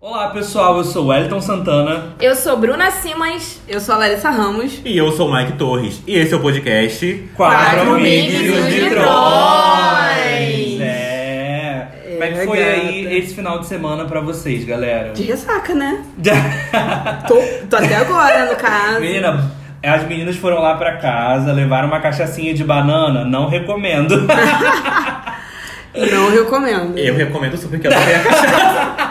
Olá pessoal, eu sou Wellington Santana. Eu sou Bruna Simas. Eu sou a Larissa Ramos. E eu sou o Mike Torres. E esse é o podcast Quatro Amigos Amigos e os de Vitrões. Trões. É. Como é que É, foi gata. aí esse final de semana pra vocês, galera? De ressaca, né? Tô, tô até agora, no caso. Menina, as meninas foram lá pra casa, levaram uma cachaçinha de banana, não recomendo. Não recomendo. Eu recomendo super que eu adorei a cachaça.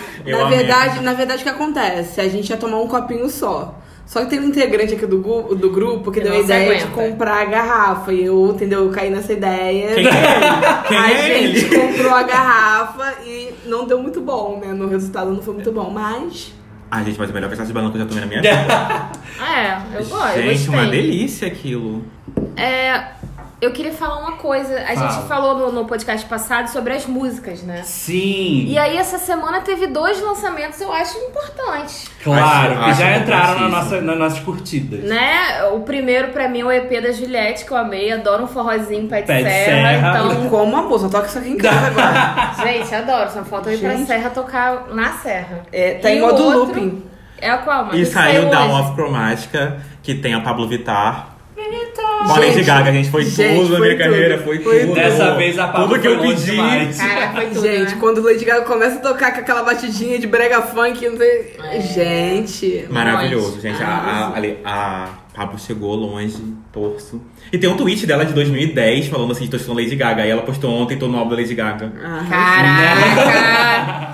Eu na amei. verdade, na verdade, o que acontece? A gente ia tomar um copinho só. Só que tem um integrante aqui do, do grupo que Que deu a não ideia de aguenta. comprar a garrafa. E eu, entendeu? Eu caí nessa ideia. Quem é ele? Quem a é gente ele? comprou a garrafa e não deu muito bom, né? No resultado não foi muito bom, mas. Ai, gente, mas a melhor cachaça de banana que eu já tomei na minha vida. É, eu gosto. eu gente, gostei. uma delícia aquilo. É, eu queria falar uma coisa. A Fala. gente falou no, no podcast passado sobre as músicas, né? Sim. E aí, essa semana teve dois lançamentos, eu acho importantes. Claro, Acho- que já entraram na nossa, nas nossas curtidas. Né? O primeiro, pra mim, é o EP da Juliette, que eu amei. Adoro um forrozinho pé de, Pé de serra. serra. Então, Como amor, só toca isso aqui em casa agora. gente, adoro. Só falta eu ir pra serra tocar na serra. É, tá E em o modo outro looping. É a qual, mas E saiu Down hoje. of Cromática, que tem a Pablo Vittar. Com a Lady Gaga, gente. Foi gente, tudo na minha carreira, foi, Foi tudo. Dessa vez a Pablo Tudo que eu pedi. Caraca, foi tudo, Gente, né? quando o Lady Gaga começa a tocar com aquela batidinha de brega funk, não sei. É. Gente. Maravilhoso, gente. A, a, a Pablo chegou longe, torço. E tem um tweet dela de 2010 falando assim: tô assistindo Lady Gaga. E ela postou ontem, tô no álbum da Lady Gaga. Ah, Caraca!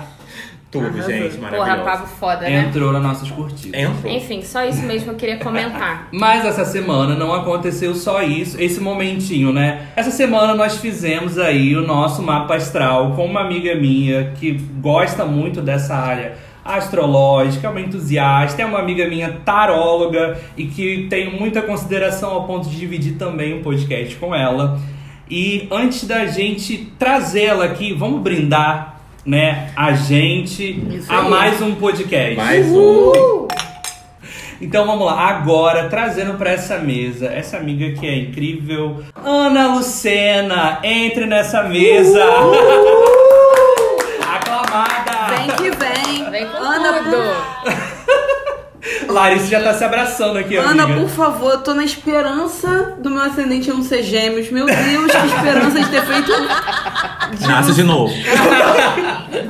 Tudo, Arrasou. gente, Porra, maravilhoso. Pablo foda, né? Entrou nas nossas curtidas. Entrou. Enfim, só isso mesmo que eu queria comentar. Mas essa semana não aconteceu só isso, esse momentinho, né? Essa semana nós fizemos aí o nosso mapa astral com uma amiga minha que gosta muito dessa área astrológica, é uma entusiasta, é uma amiga minha taróloga e que tenho muita consideração ao ponto de dividir também um podcast com ela. E antes da gente trazê-la aqui, vamos brindar, né, a gente a mais um podcast. Mais um. Então vamos lá, agora trazendo pra essa mesa essa amiga que é incrível, Ana Lucena, entre nessa mesa. Aclamada. Vem que vem. Vem com Ana, tudo! Larissa já tá se abraçando aqui, Ana, amiga. por favor, eu tô na esperança do meu ascendente não ser gêmeos. Meu Deus, que esperança de ter feito. Nasce de novo.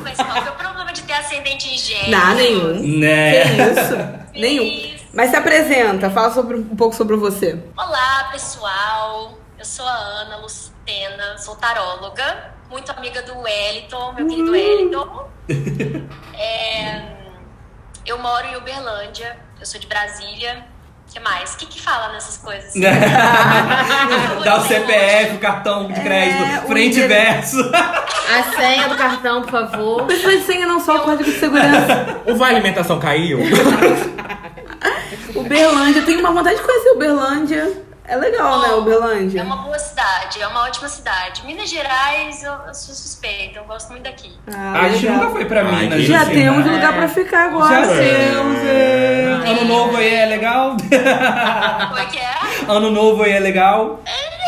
Mas qual que é o problema de ter ascendente em gêmeos? Nada nenhum. Né? Que isso? Nenhum. Mas se apresenta, fala sobre, um pouco sobre você. Olá, pessoal. Eu sou a Ana Lucena, sou taróloga, muito amiga do Wellington, meu querido Wellington. É, eu moro em Uberlândia, eu sou de Brasília. O que mais? O que, que fala nessas coisas? Dá o CPF, o cartão de crédito, É, frente e verso. A senha do cartão, por favor. Pessoas de senha não só o código de segurança. O Vale Alimentação caiu? Uberlândia, eu tenho uma vontade de conhecer Uberlândia. É legal, né, É Uberlândia? uma boa cidade, é uma ótima cidade. Minas Gerais, eu, eu sou suspeita, eu gosto muito daqui. Ah, a gente nunca foi pra Ai, Minas. que- Já Lucena. temos um lugar É. pra ficar Já agora. temos. é. Ano novo aí é legal? Como é que é? Ano novo aí é legal?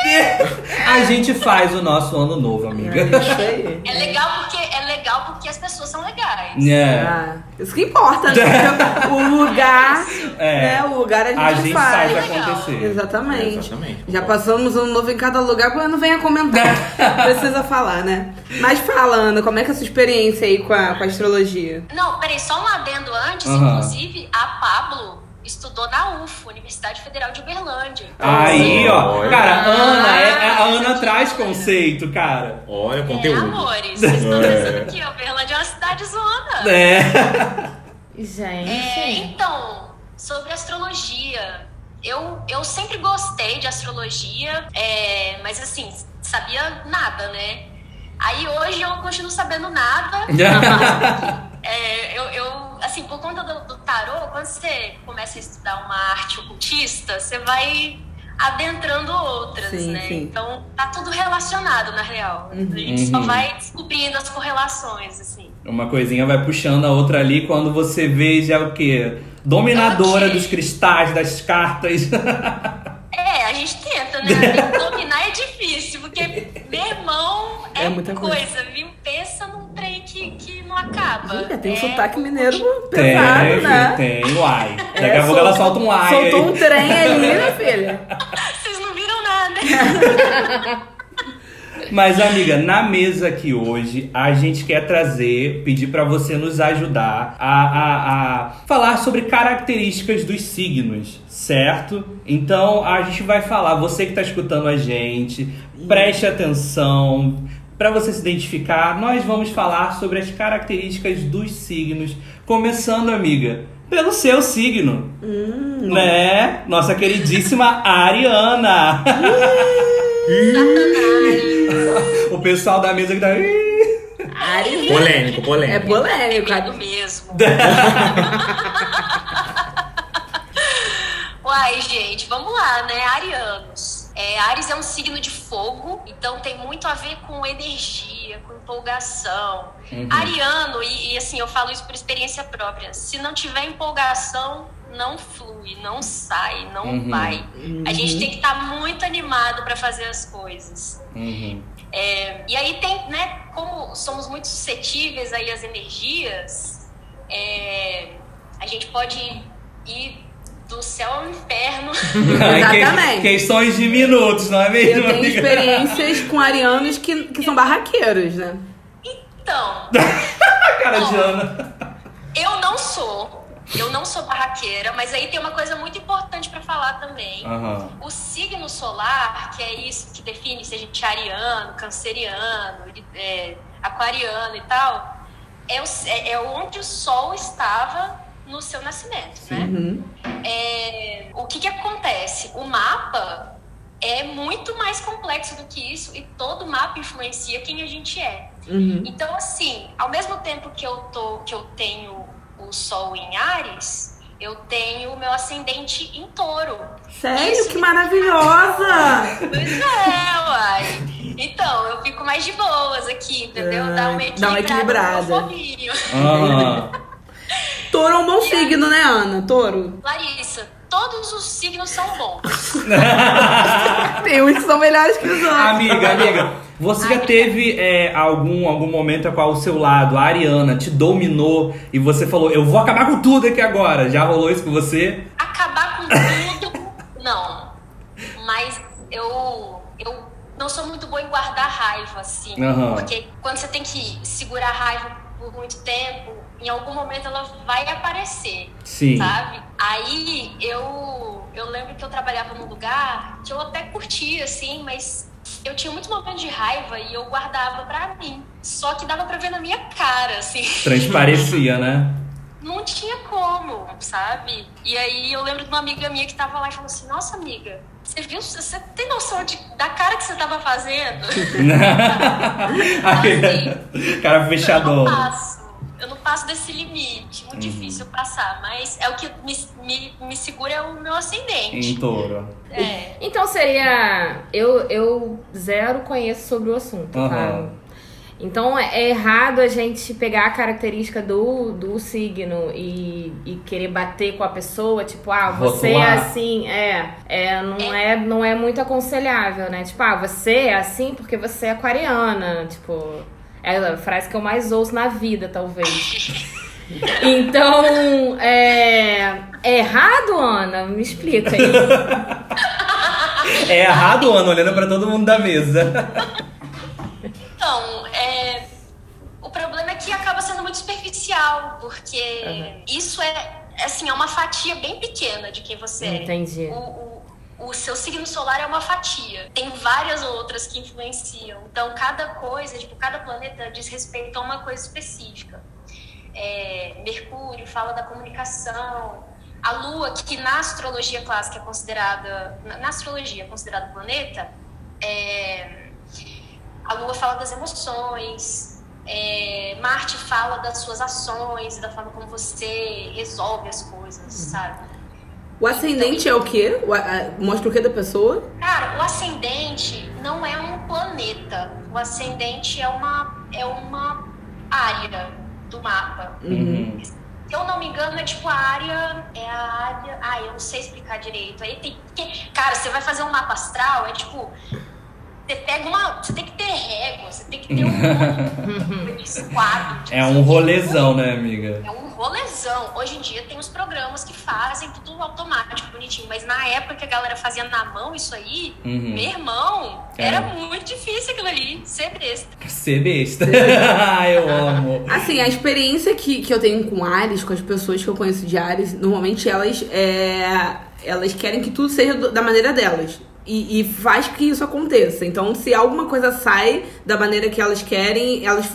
A gente faz o nosso ano novo, amiga. É isso aí. É legal porque é legal porque as pessoas são legais. É. Ah, isso que importa, né? O lugar, É. né? O lugar a gente, A gente faz. faz Legal. acontecer. Exatamente. Exatamente. Já passamos ano novo em cada lugar, porque não venha comentar. Precisa falar, né? Mas fala, Ana, como é que é a sua experiência aí com a, com a astrologia? Não, peraí, só um adendo antes. Inclusive, a Pablo estudou na UFO, Universidade Federal de Uberlândia. Aí, ó. Olha. Cara, a Ana, é- é- a Ana traz conceito, cara. Olha, É, conteúdo. amores, vocês estão É. pensando que Uberlândia é uma cidade zona. É. Gente. É, então, sobre astrologia. Eu, eu sempre gostei de astrologia, é, mas assim, sabia nada, né? Aí hoje eu continuo sabendo nada. É, eu, eu, assim, por conta do, do tarô, quando você começa a estudar uma arte ocultista, você vai adentrando outras, Sim, né? sim. Então tá tudo relacionado, na real. A gente só Uhum. vai descobrindo as correlações, assim. Uma coisinha vai puxando a outra ali quando você vê já o quê? Dominadora dos cristais, das cartas. É, a gente tenta, né? Dominar é difícil, porque, meu irmão, muita coisa. coisa, viu? Acaba. Ih, tem um É, sotaque mineiro Tem, pesado, né? tem, uai. Daqui É, a pouco ela solta um ai. Soltou aí. um trem ali, minha filha. Vocês não viram nada. Mas, amiga, na mesa aqui hoje, a gente quer trazer, pedir pra você nos ajudar a, a, a falar sobre características dos signos, certo? Então, a gente vai falar, você que tá escutando a gente, preste atenção. Pra você se identificar, nós vamos falar sobre as características dos signos, começando, amiga, pelo seu signo. Né? Nossa queridíssima Ariana. o pessoal da mesa que tá. Ari Polêmico, é polêmico. polêmico. Medo Ari. mesmo. Uai, gente, vamos lá, né? Arianos. É, Ares é um signo de fogo, então tem muito a ver com energia, com empolgação. Uhum. Ariano, e, e assim, eu falo isso por experiência própria, se não tiver empolgação, não flui, não sai, não Uhum. vai. A gente tem que estar muito animado para fazer as coisas. Uhum. É, e aí tem, né, como somos muito suscetíveis aí às energias, é, a gente pode ir do céu ao inferno. Exatamente. Que- Questões de minutos, não é mesmo? Eu tenho amiga? experiências com arianos que, que são barraqueiros, né? Então, Cara de Ana. eu não sou, eu não sou barraqueira, mas aí tem uma coisa muito importante para falar também. Aham. O signo solar, que é isso que define se a gente é ariano, canceriano, é, aquariano e tal, é, o, é, é onde o sol estava no seu nascimento, né? Uhum. É, o que, que acontece? O mapa é muito mais complexo do que isso e todo mapa influencia quem a gente é. Uhum. Então, assim, ao mesmo tempo que eu, tô, que eu tenho o Sol em Ares, eu tenho o meu ascendente em touro. Sério? Isso Que maravilhosa! Pois é, uai. Então, eu fico mais de boas aqui, entendeu? Dá uma equilibrada. dá uma equilibrada. no fofinho. Touro é um bom signo, né, Ana? Touro. Larissa, todos os signos são bons. Tem uns que são melhores que os outros. Amiga, amiga, você já teve é, algum, algum momento a qual o seu lado, a Ariana, te dominou e você falou, eu vou acabar com tudo aqui agora? Já rolou isso com você? Acabar com tudo, não. Mas eu, eu não sou muito boa em guardar raiva, assim. Aham. Porque quando você tem que segurar a raiva por muito tempo, em algum momento ela vai aparecer. Sim. sabe? Aí eu, eu lembro que eu trabalhava num lugar que eu até curtia, assim, mas eu tinha muitos momentos de raiva e eu guardava pra mim. Só que dava pra ver na minha cara, assim. Transparecia, né? Não tinha como, sabe? E aí eu lembro de uma amiga minha que tava lá e falou assim: Nossa, amiga, você viu? Você tem noção de, da cara que você tava fazendo? Aí, Cara Eu não fechador. Eu não passo desse limite. Muito Uhum. difícil passar. Mas é o que me, me, me segura é o meu ascendente. Em touro. É. Então seria. Eu, eu zero conheço sobre o assunto, Aham. tá? Então é errado a gente pegar a característica do, do signo e, e querer bater com a pessoa, tipo, ah, você é Rotular. assim, é, é, não é, não é muito aconselhável, né? Tipo, ah, você é assim porque você é aquariana, tipo, é a frase que eu mais ouço na vida, talvez. Então, é, é errado, Ana? Me explica aí. É errado, Ana, olhando pra todo mundo da mesa. Então, é, o problema é que acaba sendo muito superficial, porque isso é, assim, é uma fatia bem pequena de quem você é. Entendi. O, o, o seu signo solar é uma fatia. Tem várias outras que influenciam. Então, cada coisa, tipo, cada planeta diz respeito a uma coisa específica. É, Mercúrio fala da comunicação. A Lua, que na astrologia clássica é considerada. Na, astrologia é considerado planeta, é, a Lua fala das emoções. é, Marte fala das suas ações, da forma como você resolve as coisas, sabe? O ascendente é o quê? O a- mostra o quê da pessoa? Cara, o ascendente não é um planeta. O ascendente é uma, é uma área do mapa. Uhum. Se eu não me engano, é tipo a área. É a área. Ah, eu não sei explicar direito. Aí tem. porque, Cara, você vai fazer um mapa astral, é tipo. Você pega uma. Você tem que ter régua, você tem que ter um quadro. de É um rolezão, né, amiga? É um rolezão. Hoje em dia tem os programas que fazem tudo automático, bonitinho. Mas na época que a galera fazia na mão isso aí, Uhum. meu irmão, É. era muito difícil aquilo ali, ser besta. Ser besta. Eu amo. Assim, a experiência que, que eu tenho com Ares, com as pessoas que eu conheço de Ares, normalmente elas, é, elas querem que tudo seja da maneira delas. E, e faz que isso aconteça. Então, se alguma coisa sai da maneira que elas querem, elas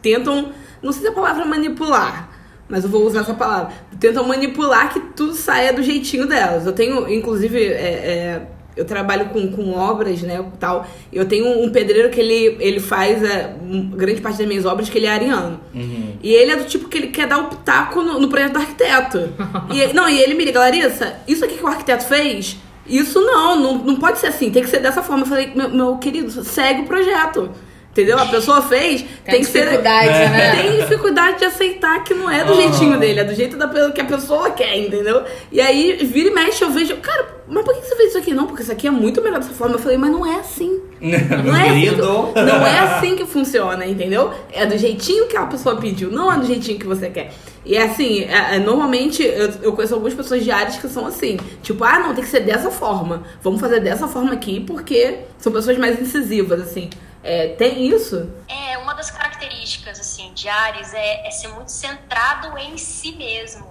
tentam. Não sei se é a palavra manipular, mas eu vou usar essa palavra. Tentam manipular que tudo saia do jeitinho delas. Eu tenho, inclusive, é, é, eu trabalho com, com obras, né, tal. Eu tenho um pedreiro que ele, ele faz é, grande parte das minhas obras que ele é ariano. Uhum. E ele é do tipo que ele quer dar o pitaco no, no projeto do arquiteto. e, não, e ele me liga, Larissa, isso aqui que o arquiteto fez, isso não, não, não pode ser assim, tem que ser dessa forma. Eu falei, meu, meu querido, segue o projeto. Entendeu? A pessoa fez, tem, que ser. dificuldade, né? Tem dificuldade de aceitar que não é do Ah. jeitinho dele, é do jeito da, que a pessoa quer, entendeu? E aí, vira e mexe, eu vejo, cara, mas por que você fez isso aqui? Não, porque isso aqui é muito melhor dessa forma. Eu falei, mas não é assim. Não é, assim que, não é assim que funciona, entendeu? É do jeitinho que a pessoa pediu, não é do jeitinho que você quer. E é assim, é- é, normalmente eu, eu conheço algumas pessoas de áreas que são assim. Tipo, ah, não, tem que ser dessa forma. Vamos fazer dessa forma aqui, porque são pessoas mais incisivas, assim. É, tem isso? É, uma das características, assim, de Ares é, é ser muito centrado em si mesmo.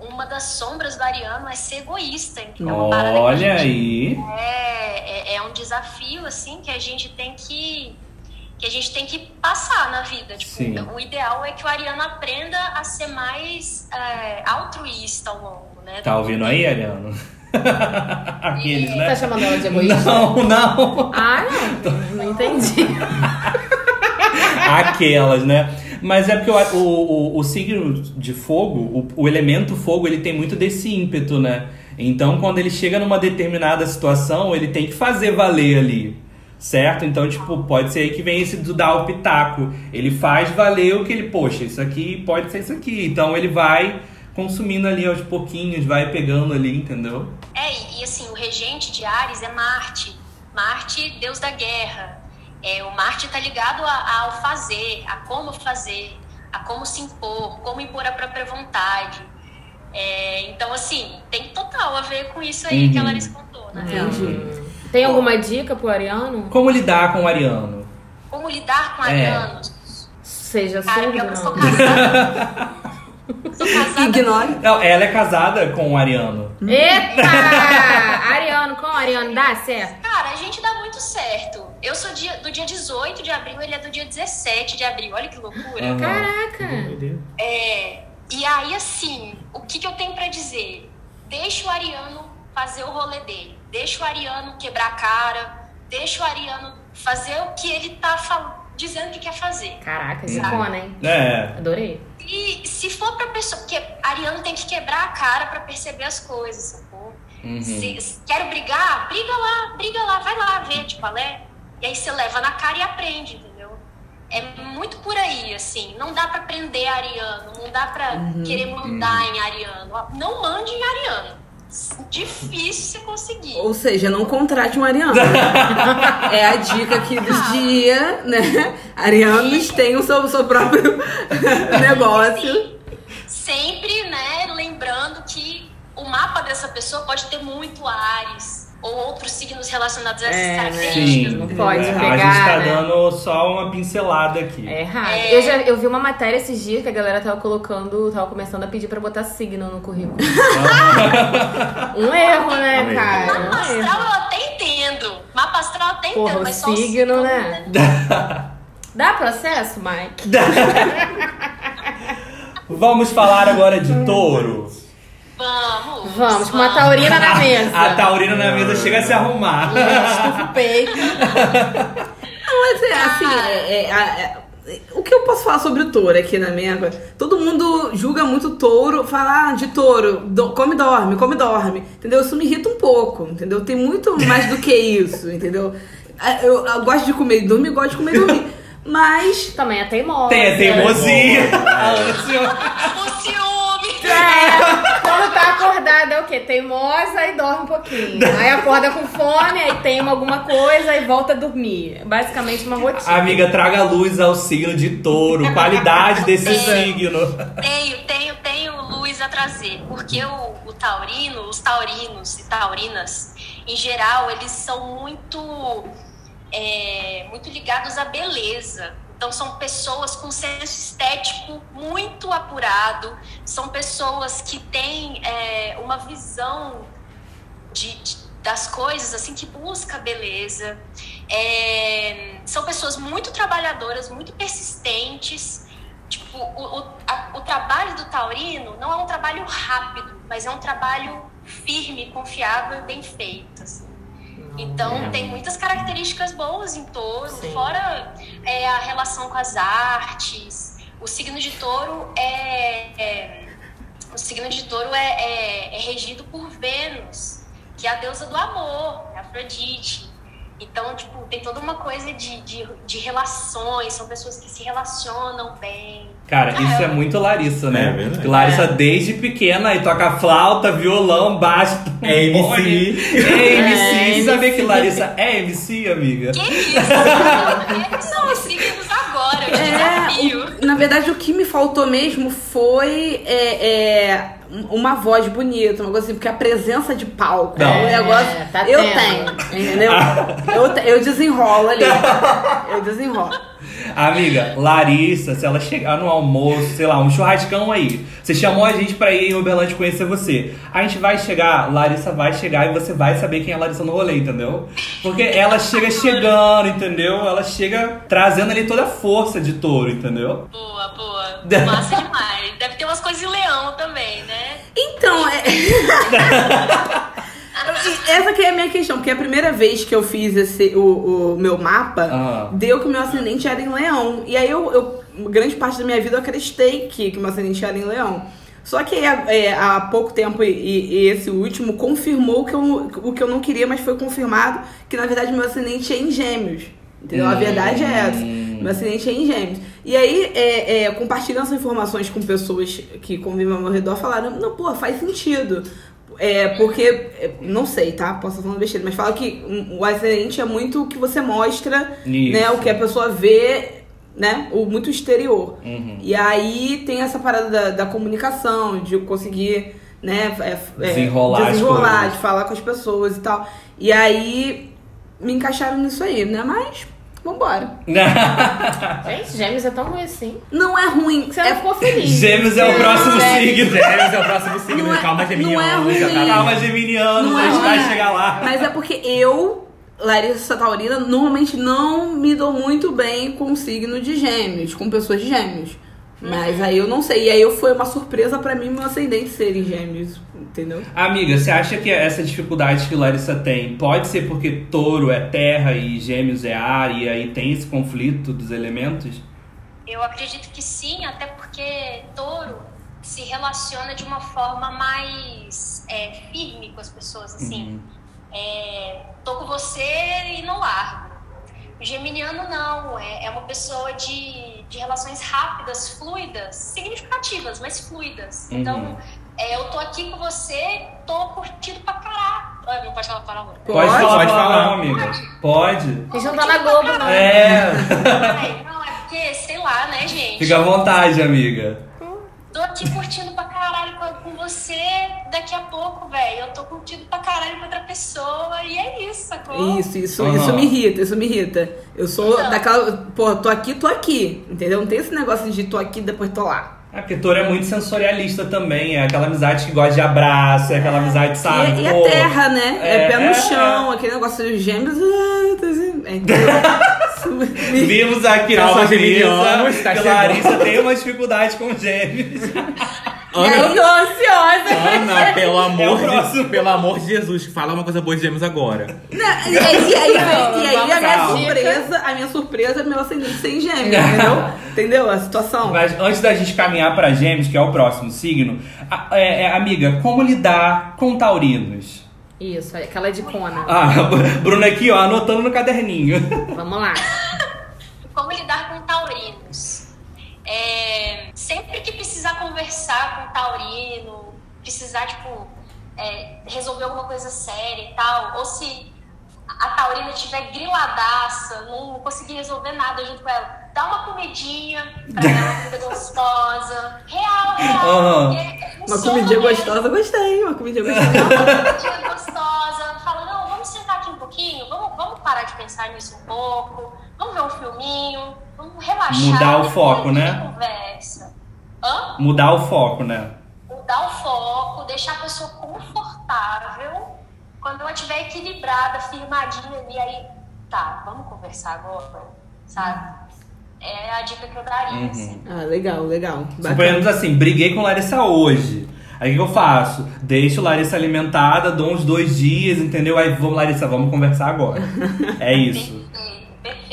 Uma das sombras do Ariano é ser egoísta. então É Olha aí. É, é, é um desafio, assim, que a gente tem que que a gente tem que passar na vida. Tipo, o ideal é que o Ariano aprenda a ser mais é, altruísta ao longo, né? Tá ouvindo aí, Ariano? Aqueles, Tá né? chamando ela de egoísta? Não, não. Ah, não. Não entendi. Aquelas, né? Mas é porque o, o, o, o signo de fogo, o, o elemento fogo, ele tem muito desse ímpeto, né? Então, quando ele chega numa determinada situação, ele tem que fazer valer ali. Certo? Então, tipo, pode ser aí que vem esse do dar o pitaco. Ele faz valer o que ele, poxa, isso aqui pode ser isso aqui. Então, ele vai consumindo ali aos pouquinhos, vai pegando ali, entendeu? É, e, assim, o regente de Ares é Marte. Marte, deus da guerra. É, o Marte tá ligado a- ao fazer, a como fazer, a como se impor, como impor a própria vontade. É, então, assim, tem total a ver com isso aí Uhum. que a Larissa contou, né? Entendi. Tem alguma dica pro Ariano? Como lidar com o Ariano? Como lidar com É. arianos? Seja Cara, surdo, eu não. sou casada. Ignore. Não, ela é casada com o Ariano. Eita! Ariano, com Ariano, dá certo? Cara, a gente dá muito certo. Eu sou dia- do dia 18 de abril, ele é do dia 17 de abril. Olha que loucura. Aham. Caraca! É, e aí, assim, o que, que eu tenho pra dizer? Deixa o Ariano fazer o rolê dele. Deixa o Ariano quebrar a cara. Deixa o Ariano fazer o que ele tá dizendo que quer fazer. Caraca, zicona, hein? É. Adorei. E se for pra pessoa. Porque Ariano tem que quebrar a cara pra perceber as coisas, sacou? Uhum. Se, se- quero brigar? Briga lá, briga lá, vai lá ver de qual é. E aí você leva na cara e aprende, entendeu? É muito por aí, assim. Não dá pra prender Ariano, não dá pra querer mandar em Ariano. Não mande em Ariano. Difícil você conseguir. Ou seja, não contrate um ariano. é a dica aqui do dia, né? Arianos têm o seu, seu próprio negócio. Sempre, né, lembrando que o mapa dessa pessoa pode ter muito Ares ou outros signos relacionados a essas É, né? características. Não pode É, pegar, A gente tá né? dando só uma pincelada aqui. É errado. É. Eu, já, eu vi uma matéria esses dias que a galera tava colocando, tava começando a pedir pra botar signo no currículo. um erro, né, Um cara? Mapa Um astral eu até entendo. Mapa astral eu até Porra, entendo, mas só o signo, né? Dá processo, Mike? Vamos falar agora de touro. Vamos. Vamos, com uma taurina na mesa. A taurina na mesa chega a se arrumar. Estufa o peito. Mas é assim, é- é- é- é- o que eu posso falar sobre o touro aqui na minha. Todo mundo julga muito touro, fala ah, de touro, do- come e dorme, come e dorme. Entendeu? Isso me irrita um pouco, entendeu? Tem muito mais do que isso, entendeu? É, Eu, eu gosto de comer e dormir, gosto de comer e dormir. Mas Também é teimosa. Tem a teimosia. Boa. A Ana, senhora. O ciúme. É, com acordada é o quê? Teimosa e dorme um pouquinho. Aí acorda com fome, aí tem alguma coisa e volta a dormir. Basicamente uma rotina. Amiga, traga luz ao signo de touro. Qualidade desse signo. Tenho, tenho, tenho luz a trazer. Porque o, o taurino, os taurinos e taurinas, em geral, eles são muito, é, muito ligados à beleza. Então, são pessoas com senso estético muito apurado, são pessoas que têm é, uma visão de, de, das coisas, assim, que busca beleza. É, são pessoas muito trabalhadoras, muito persistentes. Tipo, o, o, a, o trabalho do taurino não é um trabalho rápido, mas é um trabalho firme, confiável e bem feito. Assim. Então, tem muitas características boas em touro, Sim. fora é, a relação com as artes. O signo de touro é. é- o signo de touro é, é- é regido por Vênus, que é a deusa do amor, é Afrodite. Então, tipo, tem toda uma coisa de, de, de relações, são pessoas que se relacionam bem. Cara, isso é muito Larissa, né? É verdade. Larissa, desde pequena, aí toca flauta, violão, baixo, É. MC. É MC. É, Você sabia que MC. Larissa é MC, amiga? Que isso? Não, signos agora, eu te É, desafio. o- na verdade, o que me faltou mesmo foi é, é, uma voz bonita, uma coisa assim, porque a presença de palco Não. é um negócio. É, tá eu tendo. tenho, entendeu? eu, eu desenrolo ali. Eu desenrolo. Amiga, Larissa, se ela chegar no almoço, sei lá, um churrascão aí, você chamou a gente pra ir em Uberlândia conhecer você. A gente vai chegar, Larissa vai chegar e você vai saber quem é a Larissa no rolê, entendeu? Porque ela chega chegando, entendeu? Ela chega trazendo ali toda a força de touro, entendeu? Boa, boa. Massa demais. Deve ter umas coisas em leão também, né? Então, é... E Essa que é a minha questão, porque a primeira vez que eu fiz esse, o, o meu mapa, Ah. deu que o meu ascendente era em leão. E aí eu, eu grande parte da minha vida eu acreditei que, que o meu ascendente era em leão. Só que é, há pouco tempo e, e esse último confirmou que eu, o que eu não queria, mas foi confirmado que na verdade meu ascendente é em gêmeos. Entendeu? A Hum. verdade é essa. Meu ascendente é em gêmeos. E aí, é, é, compartilhando essas informações com pessoas que convivem ao meu redor, falaram, não, pô, faz sentido. É, porque, é, não sei, tá? Posso estar falando besteira, mas fala que o ascendente é muito o que você mostra, Isso. né? O que a pessoa vê, né? O muito exterior. Uhum. E aí tem essa parada da, da comunicação, de conseguir, né? é, é, Desenrolar desenrolar, de falar com as pessoas e tal. E aí me encaixaram nisso aí, né? Mas, vambora. Gente, gêmeos é tão ruim assim. Não é ruim. Você é não ficou feliz. Gêmeos é o próximo signo. Gêmeos é o próximo signo. É- Calma, não é Geminiano. ruim. já tá Calma, Geminiano, Não a é gente vai chegar lá. Mas é porque eu, Larissa Taurina, normalmente não me dou muito bem com o signo de gêmeos, com pessoas de gêmeos. Mas aí eu não sei. E aí foi uma surpresa pra mim meu ascendente ser em gêmeos, entendeu? Amiga, você acha que essa dificuldade que Larissa tem pode ser porque touro é terra e gêmeos é ar e aí tem esse conflito dos elementos? Eu acredito que sim, até porque touro se relaciona de uma forma mais é, firme com as pessoas, assim. É, tô com você e não largo. O geminiano não, é, é uma pessoa de, de relações rápidas, fluidas, significativas, mas fluidas. Uhum. Então, é, eu tô aqui com você, tô curtindo pra caralho. Ah, Não pode falar palavrão. Pode, Pode, falar, pode falar. amiga. Pode. A gente não tá na Globo, não. É. Ai, não, é porque, sei lá, né, gente? Fica à vontade, amiga. Tô aqui curtindo pra caralho com, com você, daqui a pouco, velho, eu tô curtindo pra caralho com outra pessoa, e é isso, sacou? Isso, isso, Aham. isso me irrita, isso me irrita. Eu sou Então. daquela. Pô, tô aqui, tô aqui. Entendeu? Não tem esse negócio de tô aqui, depois tô lá. É porque touro é muito sensorialista também. É aquela amizade que gosta de abraço, é aquela amizade, E, sabe? e é Pô, terra, né? É, É, pé no é, chão, aquele negócio dos gêmeos. é, Vimos aqui Calma, nessa mesa que chegando. Larissa tem uma dificuldade com gêmeos. Aí eu tô ansiosa. Ana, pelo É amor, de, pelo amor de Jesus, fala uma coisa boa de gêmeos agora. Não, e aí, e aí, Não, e aí a minha calma. surpresa, a minha surpresa é meu ascendente sem gêmeos, entendeu? entendeu a situação? Mas antes da gente caminhar pra gêmeos, que é o próximo signo, a- é, é, amiga, como lidar com taurinos? Isso, aquela de Cona. Ah, Bruna aqui, ó, anotando no caderninho. Vamos lá. Como lidar com taurinos? É, sempre que precisar conversar com taurino, precisar, tipo, é, resolver alguma coisa séria e tal, ou se a Taurina estiver griladaça, não conseguir resolver nada junto com ela, dá uma comidinha pra ela, uma comida gostosa. Real, real. Porque Uma comidinha mesmo. gostosa, gostei. Uma comidinha gostosa. Uma comidinha gostosa. Fala, não, vamos sentar aqui um pouquinho, vamos, vamos parar de pensar nisso um pouco, vamos ver um filminho, vamos relaxar. Mudar o foco, né? Conversa. Hã? Mudar o foco, né? mudar o foco, deixar a pessoa confortável. Quando ela estiver equilibrada, firmadinha ali, aí, tá, vamos conversar agora, sabe? É a dica que eu daria, Uhum. assim. Ah, legal, legal. Bacana. Suponhamos assim, briguei com Larissa hoje. Aí o que eu faço? Deixo Larissa alimentada, dou uns dois dias, entendeu? Aí vamos, Larissa, vamos conversar agora. É isso. Perfeito,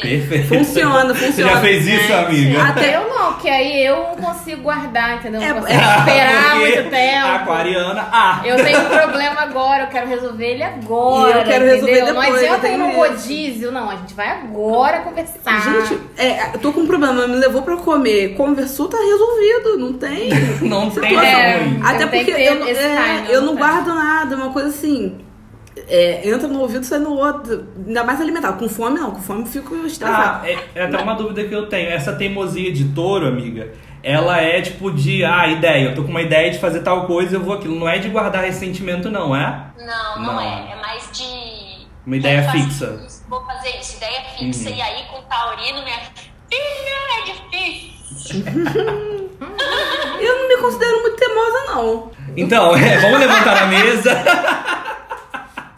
perfeito. Perfeito. Funciona, Você funciona. já fez isso, amiga? Até- Eu não, porque aí eu não consigo guardar, entendeu? Não É, consigo é, esperar Porque muito tempo. Aquariana. Ah! Eu tenho um problema agora, eu quero resolver ele agora. E eu quero resolver entendeu? Não depois, adianta eu ir no rodízio, não. A gente vai agora conversar. Gente, é, eu tô com um problema, me levou pra comer. Conversou, tá resolvido. Não tem. Não tem. É. Até porque eu, não- é, eu não não guardo nada, uma coisa assim. É, entra no ouvido, sai no outro. Ainda mais alimentado. Com fome, não. Com fome eu fico Ah, estressado. é, é até uma dúvida que eu tenho. Essa teimosia de touro, amiga, ela é tipo de, ah, ideia, eu tô com uma ideia de fazer tal coisa, eu vou aquilo. Não é de guardar ressentimento, não, é? Não, não, Não. é. É mais de. Uma ideia fixa. isso, vou fazer isso, ideia fixa. Uhum. E aí, com o Taurino, minha filha, é difícil. Eu não me considero muito teimosa, não. Então, é, vamos levantar a mesa.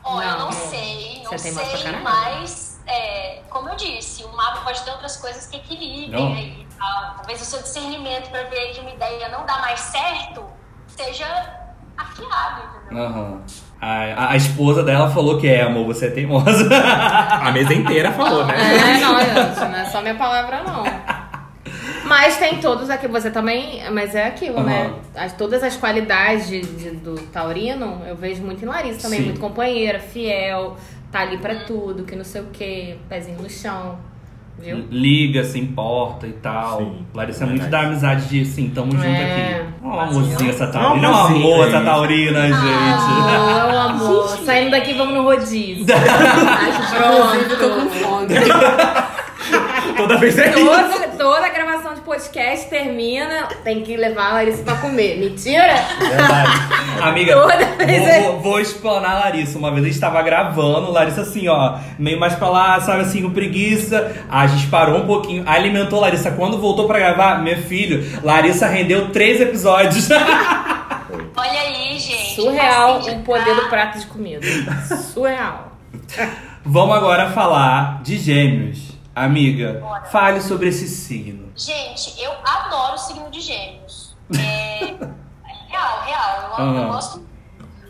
Ó, eu Não, não amor. sei, não Você tem mais pra mas é, como eu disse, o mapa pode ter outras coisas que equilibrem Não. aí. e tal. Talvez o seu discernimento para ver que uma ideia não dá mais certo seja afiado, entendeu? Aham. A, a- a esposa dela falou que é, amor, você é teimosa. A mesa inteira falou, né? É, não, gente, não é só minha palavra, não. Mas tem todos aqui, você também. Mas é aquilo, né? Aham. As, todas as qualidades de- de- do Taurino, eu vejo muito em Larissa também. Sim. Muito companheira, fiel, tá ali pra tudo, que não sei o quê, pezinho no chão. Viu? Liga, se importa e tal. Sim, Larissa é verdade. muito da amizade de, sim, tamo junto É. aqui. Ó, amorzinho essa taurina. Não, amorzinho, amor, essa gente. taurina, gente. Ah, meu amor. Saindo daqui, vamos no rodízio. Ai, gente, eu tô com fome. Toda vez é isso. Toda, toda gravação podcast termina, tem que levar a Larissa pra comer. Mentira? Verdade. Amiga, Toda vez vou, é- vou, vou explanar a Larissa. Uma vez a gente tava gravando, Larissa assim, ó, meio mais pra lá, sabe assim, com preguiça. A gente parou um pouquinho, alimentou a Larissa. Quando voltou pra gravar, meu filho, Larissa rendeu três episódios. Olha aí, gente. Surreal o poder do tá? prato de comida. Surreal. Vamos agora falar de gêmeos. Amiga, Bora. fale sobre esse signo. Gente, eu adoro o signo de gêmeos. É, é real, real. Eu, eu Aham. gosto.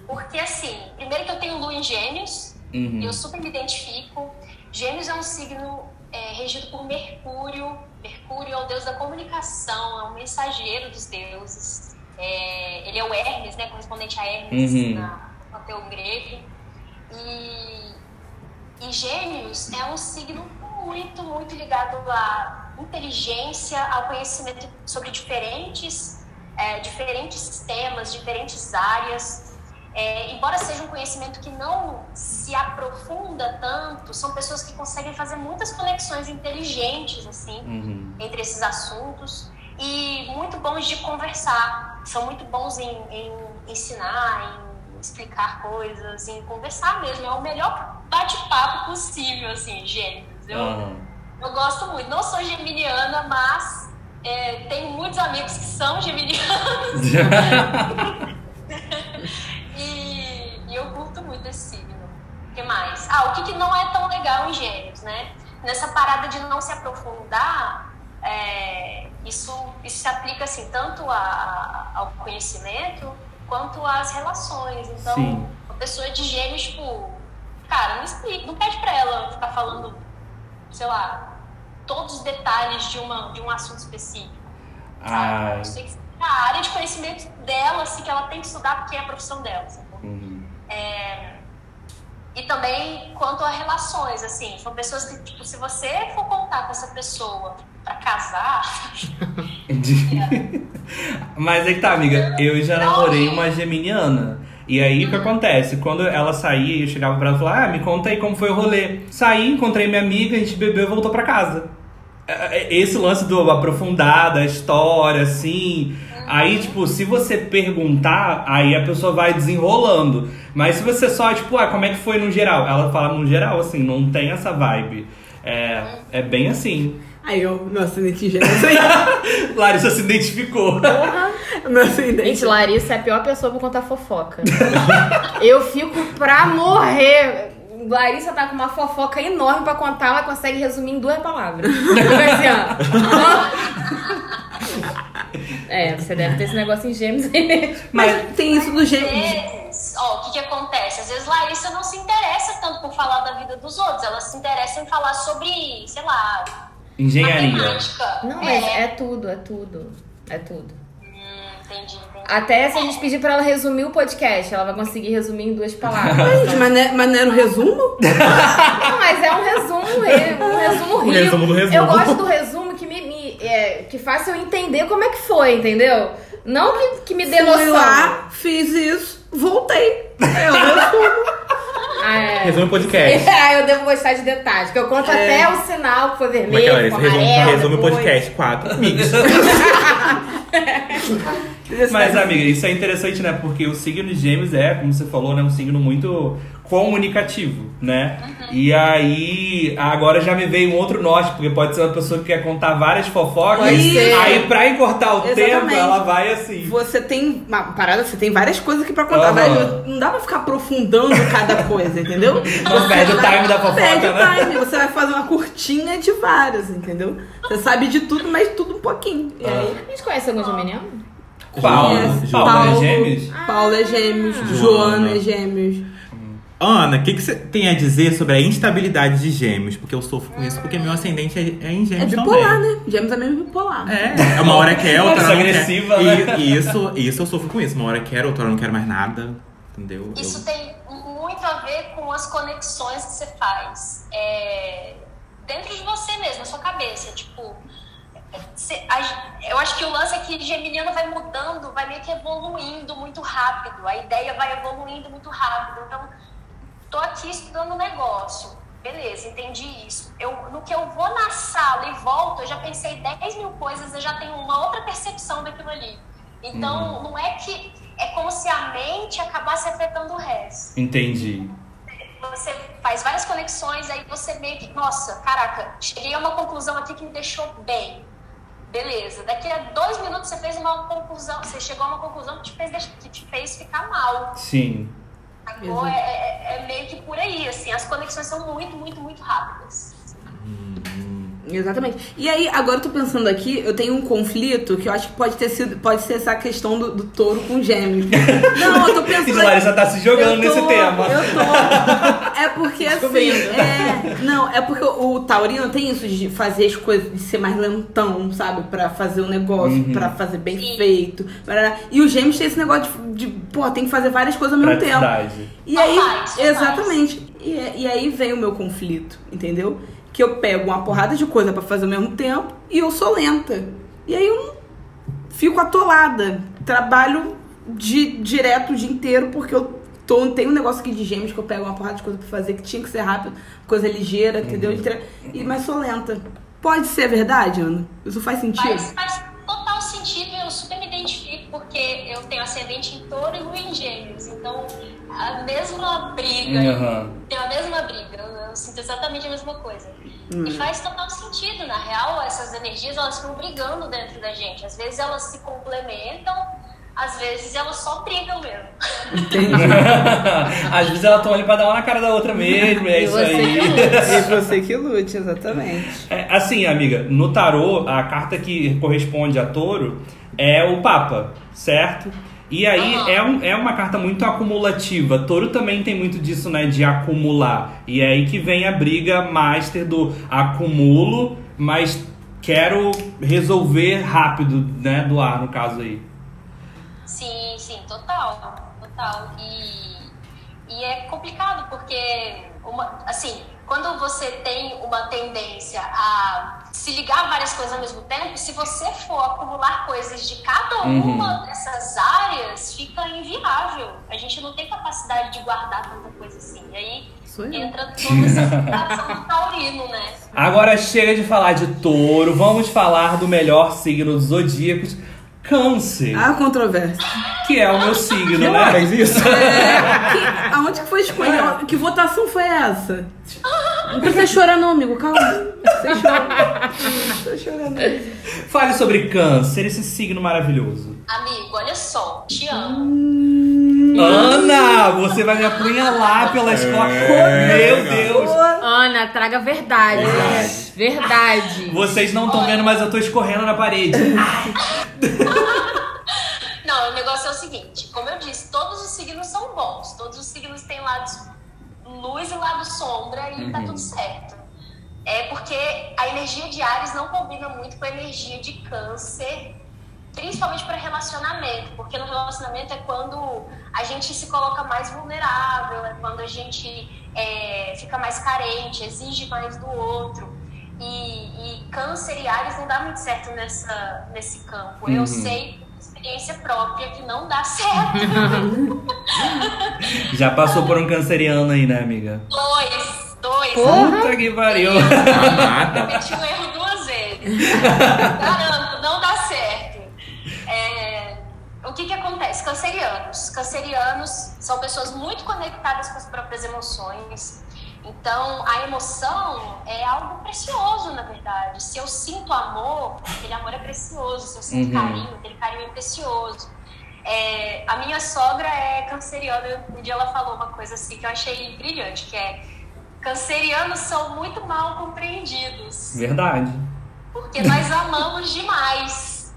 Porque, assim, primeiro que eu tenho lua em gêmeos, Uhum. eu super me identifico. Gêmeos é um signo é, regido por Mercúrio. Mercúrio é o deus da comunicação, é o mensageiro dos deuses. É, ele é o Hermes, né? Correspondente a Hermes Uhum. na, no panteão grego. E, e Gêmeos é um signo muito, muito ligado à inteligência, ao conhecimento sobre diferentes, é, diferentes temas, diferentes áreas. É, embora seja um conhecimento que não se aprofunda tanto, são pessoas que conseguem fazer muitas conexões inteligentes assim Uhum. entre esses assuntos e muito bons de conversar. São muito bons em, em ensinar, em explicar coisas, em conversar mesmo. É o melhor bate-papo possível, assim, gêmeos. Eu, Aham. eu gosto muito. Não sou geminiana, mas é, tenho muitos amigos que são geminianos e, e eu curto muito esse signo. O que mais? Ah, o que, que não é tão legal em gêmeos, né? Nessa parada de não se aprofundar, é, isso, isso se aplica assim, tanto a- a- ao conhecimento quanto às relações. Então, Sim. uma pessoa de gêmeos, tipo, cara, não explica, não pede pra ela ficar falando, sei lá, todos os detalhes de, uma, de um assunto específico. Sabe? Tem que a área de conhecimento dela, assim, que ela tem que estudar porque é a profissão dela. Uhum. E também quanto a relações, assim, são pessoas que, tipo, se você for contar com essa pessoa pra casar, Mas é que tá, amiga, eu já namorei uma geminiana. E aí o que acontece? Quando ela saía, eu chegava pra ela e falava, ah, me conta aí como foi o rolê. Saí, encontrei minha amiga, a gente bebeu e voltou pra casa. É, é, Esse lance do aprofundar da história, assim. Aí, tipo, se você perguntar, aí a pessoa vai desenrolando. Mas se você só, tipo, ah, como é que foi no geral? Ela fala no geral, assim, não tem essa vibe. É, é bem assim. Aí eu, meu acidente de gêmeos. Larissa se identificou. meu acidente. Gente, Larissa é a pior pessoa pra contar fofoca. eu fico pra morrer. Larissa tá com uma fofoca enorme pra contar, ela consegue resumir em duas palavras. Fica assim, ó. É, você deve ter esse negócio em gêmeos aí mesmo. Mas tem isso do gêmeos. vezes, ó, o que que acontece? Às vezes Larissa não se interessa tanto por falar da vida dos outros, ela se interessa em falar sobre, sei lá, Engenharia. matemática. Não, mas é tudo, é tudo. É tudo. Hum, entendi, entendi. Até se a gente pedir pra ela resumir o podcast, ela vai conseguir resumir em duas palavras. Mas, não é- mas não era o resumo? Não, mas é um resumo, é um resumo rico. resumo do resumo. Eu gosto do resumo que me, me- é, que faça eu entender como é que foi, entendeu? Não que, que me dê Fui noção. lá, fiz isso, voltei. É o resumo. Ah, é. Resume o podcast. É, eu devo gostar de detalhes, que eu conto É. até o sinal que foi Como é que vermelho, é, Larissa? ficou Resume, amarelo, resume o depois. podcast. Quatro amigos. Mas, amiga, isso é interessante, né? Porque o signo de gêmeos é, como você falou, né? Um signo muito comunicativo, né? E aí, agora já me veio um outro norte, porque pode ser uma pessoa que quer contar várias fofocas. Pode ser. Aí, pra encurtar o tempo, Exatamente. ela vai assim. Você tem uma parada, você tem várias coisas aqui pra contar, Aham. mas não dá pra ficar aprofundando cada coisa, entendeu? Não perde o time da fofoca, Perde o né? time, você vai fazer uma curtinha de vários, entendeu? Você sabe de tudo, mas tudo um pouquinho. E aí, A gente conhece algum geminiano? Paulo, Conhece. Paulo, Paulo. é gêmeos? Paulo é gêmeos, Joana. Joana é gêmeos. Ana, o que, que você tem a dizer sobre a instabilidade de gêmeos? Porque eu sofro com isso, porque meu ascendente é, é em É gêmeos bipolar, também. né? Gêmeos é mesmo bipolar. É, é uma hora quer, outra hora não agressiva, quer. né? E, isso, isso eu sofro com isso. Uma hora quero, outra hora não quero mais nada. Entendeu? Eu- Isso tem muito a ver com as conexões que você faz é, dentro de você mesmo, na sua cabeça. Tipo, eu acho que o lance é que Geminiano vai mudando, vai meio que evoluindo muito rápido. A ideia vai evoluindo muito rápido. Então, tô aqui estudando um negócio. Beleza, entendi isso. Eu, no que eu vou na sala e volto, eu já pensei 10 mil coisas, eu já tenho uma outra percepção daquilo ali. Então, não é que. É como se a mente acabasse afetando o resto. Entendi. Você faz várias conexões, aí você meio que. Nossa, caraca, cheguei a uma conclusão aqui que me deixou bem. Beleza. Daqui a dois minutos você fez uma conclusão. Você chegou a uma conclusão que te fez, que te fez ficar mal. Sim. Sacou? É, é- é meio que por aí, assim. As conexões são muito, muito, muito rápidas. Exatamente. E aí, agora eu tô pensando aqui, eu tenho um conflito que eu acho que pode ter sido, pode ser essa questão do, do touro com gêmeos. Não, eu tô pensando. Larissa tá se jogando Eu tô- nesse tema. Eu tô. É porque assim. Descobrindo. É, não, é porque o, o Taurino tem isso de fazer as coisas, de ser mais lentão, sabe? Pra fazer o negócio, Uhum. pra fazer bem Sim. feito. parará. E os gêmeos têm esse negócio de, de, pô, tem que fazer várias coisas ao mesmo tempo. E aí, exatamente. E, e aí vem o meu conflito, entendeu? Que eu pego uma porrada de coisa pra fazer ao mesmo tempo e eu sou lenta. E aí eu não- fico atolada. Trabalho de, direto o dia inteiro porque eu tô, tem um negócio aqui de gêmeos que eu pego uma porrada de coisa pra fazer que tinha que ser rápido, coisa ligeira, entendeu? Entre- E, mas sou lenta. Pode ser verdade, Ana? Isso faz sentido? Faz, faz total sentido, eu super me identifico, porque eu tenho ascendente em touro e lua em gêmeos. Então, a mesma briga, Aham. tem a mesma briga, eu, eu sinto exatamente a mesma coisa. Hum. E faz total sentido, na real, essas energias elas ficam brigando dentro da gente. Às vezes elas se complementam, às vezes elas só brigam mesmo. Entendi. Às vezes ela toma ali pra dar uma na cara da outra mesmo, é E isso aí. e você que lute, exatamente. É, assim, amiga, no tarô, a carta que corresponde a touro é o Papa, certo? E aí é, um- é uma carta muito acumulativa. Touro também tem muito disso, né? De acumular. E é aí que vem a briga master do acumulo, mas quero resolver rápido, né? Do ar, no caso aí. Sim, sim, total, total. E, e é complicado porque, uma, assim, quando você tem uma tendência a se ligar a várias coisas ao mesmo tempo, se você for acumular coisas de cada Uhum. uma dessas áreas, fica inviável. A gente não tem capacidade de guardar tanta coisa assim. E aí entra toda essa situação do taurino, né? Agora chega de falar de touro, vamos falar do melhor signo dos zodíacos, Câncer, Há controvérsia. que é o meu signo, né? fez isso? Que- aonde que foi escolher? Que votação foi essa? Não precisa chorar não, amigo. Calma. Você chora. Não precisa chorar não. Fale sobre Câncer, esse signo maravilhoso. Amigo, olha só, te amo. Ana, você vai me apunhalar pela escola. É, Meu Deus. Ana, traga verdade. Verdade. Verdade. Vocês não estão vendo, mas eu tô escorrendo na parede. Não, o negócio é o seguinte, como eu disse, todos os signos são bons, todos os signos têm lados luz e lado sombra e tá tudo certo. É porque a energia de Ares não combina muito com a energia de Câncer, principalmente para relacionamento, porque no relacionamento é quando a gente se coloca mais vulnerável, é quando a gente é, fica mais carente, exige mais do outro. E, e Câncer e Ares não dá muito certo nessa, nesse campo. Eu sei por experiência própria que não dá certo. Já passou por um canceriano aí, né, amiga? dois, dois. Puta que pariu. Cometi um erro duas vezes. Garanto, não dá certo. É, o que que acontece? Cancerianos. Cancerianos são pessoas muito conectadas com as próprias emoções. Então, a emoção é algo precioso, na verdade. Se eu sinto amor, aquele amor é precioso. Se eu sinto Uhum. carinho, aquele carinho é precioso. É, a minha sogra é canceriana. Um dia ela falou uma coisa assim que eu achei brilhante, que é cancerianos são muito mal compreendidos. Verdade. Porque nós amamos demais.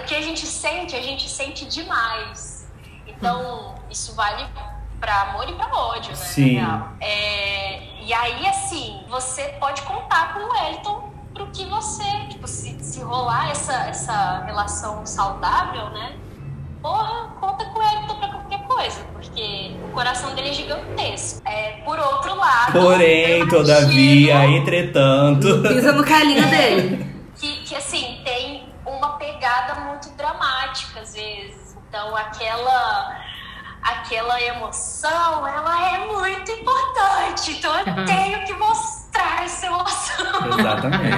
O que a gente sente, a gente sente demais. Então, isso vale pra amor e pra ódio, né? Sim. É, e aí, assim, você pode contar com o Wellington pro que você, tipo, se, se rolar essa, essa relação saudável, né? Porra, conta com o Wellington pra qualquer coisa, porque o coração dele é gigantesco. É, por outro lado. Porém, todavia, imagino- entretanto. Pisa no calinho dele. que, que assim, tem uma pegada muito dramática às vezes. Então aquela aquela emoção, ela é muito importante. Então eu tenho que mostrar emoção. Exatamente.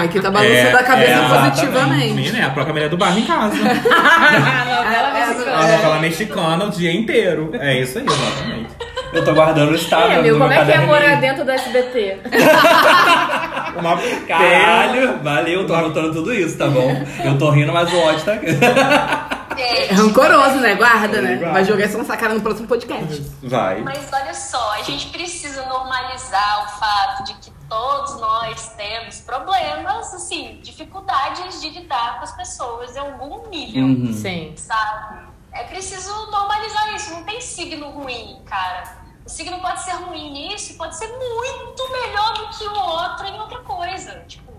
Mike tá balançando a cabeça é, positivamente. Menina, é a própria mulher do bairro em casa. Novela É, mexicana. A novela mexicana o dia inteiro. É isso aí, exatamente. Eu tô guardando o estado É, meu como é que é morar dentro do SBT? Uma Caralho, valeu, tô anotando tudo isso, tá bom? Eu tô rindo, mas o ódio tá aqui. É rancoroso, né? Guarda, né? Guarda. Vai jogar essa sacada no próximo podcast. Vai. Mas olha só, a gente precisa normalizar o fato de que todos nós temos problemas, assim, dificuldades de lidar com as pessoas em algum nível. Uhum. Sim. sabe? É preciso normalizar isso. Não tem signo ruim, cara. O signo pode ser ruim nisso e pode ser muito melhor do que o outro em outra coisa. Tipo,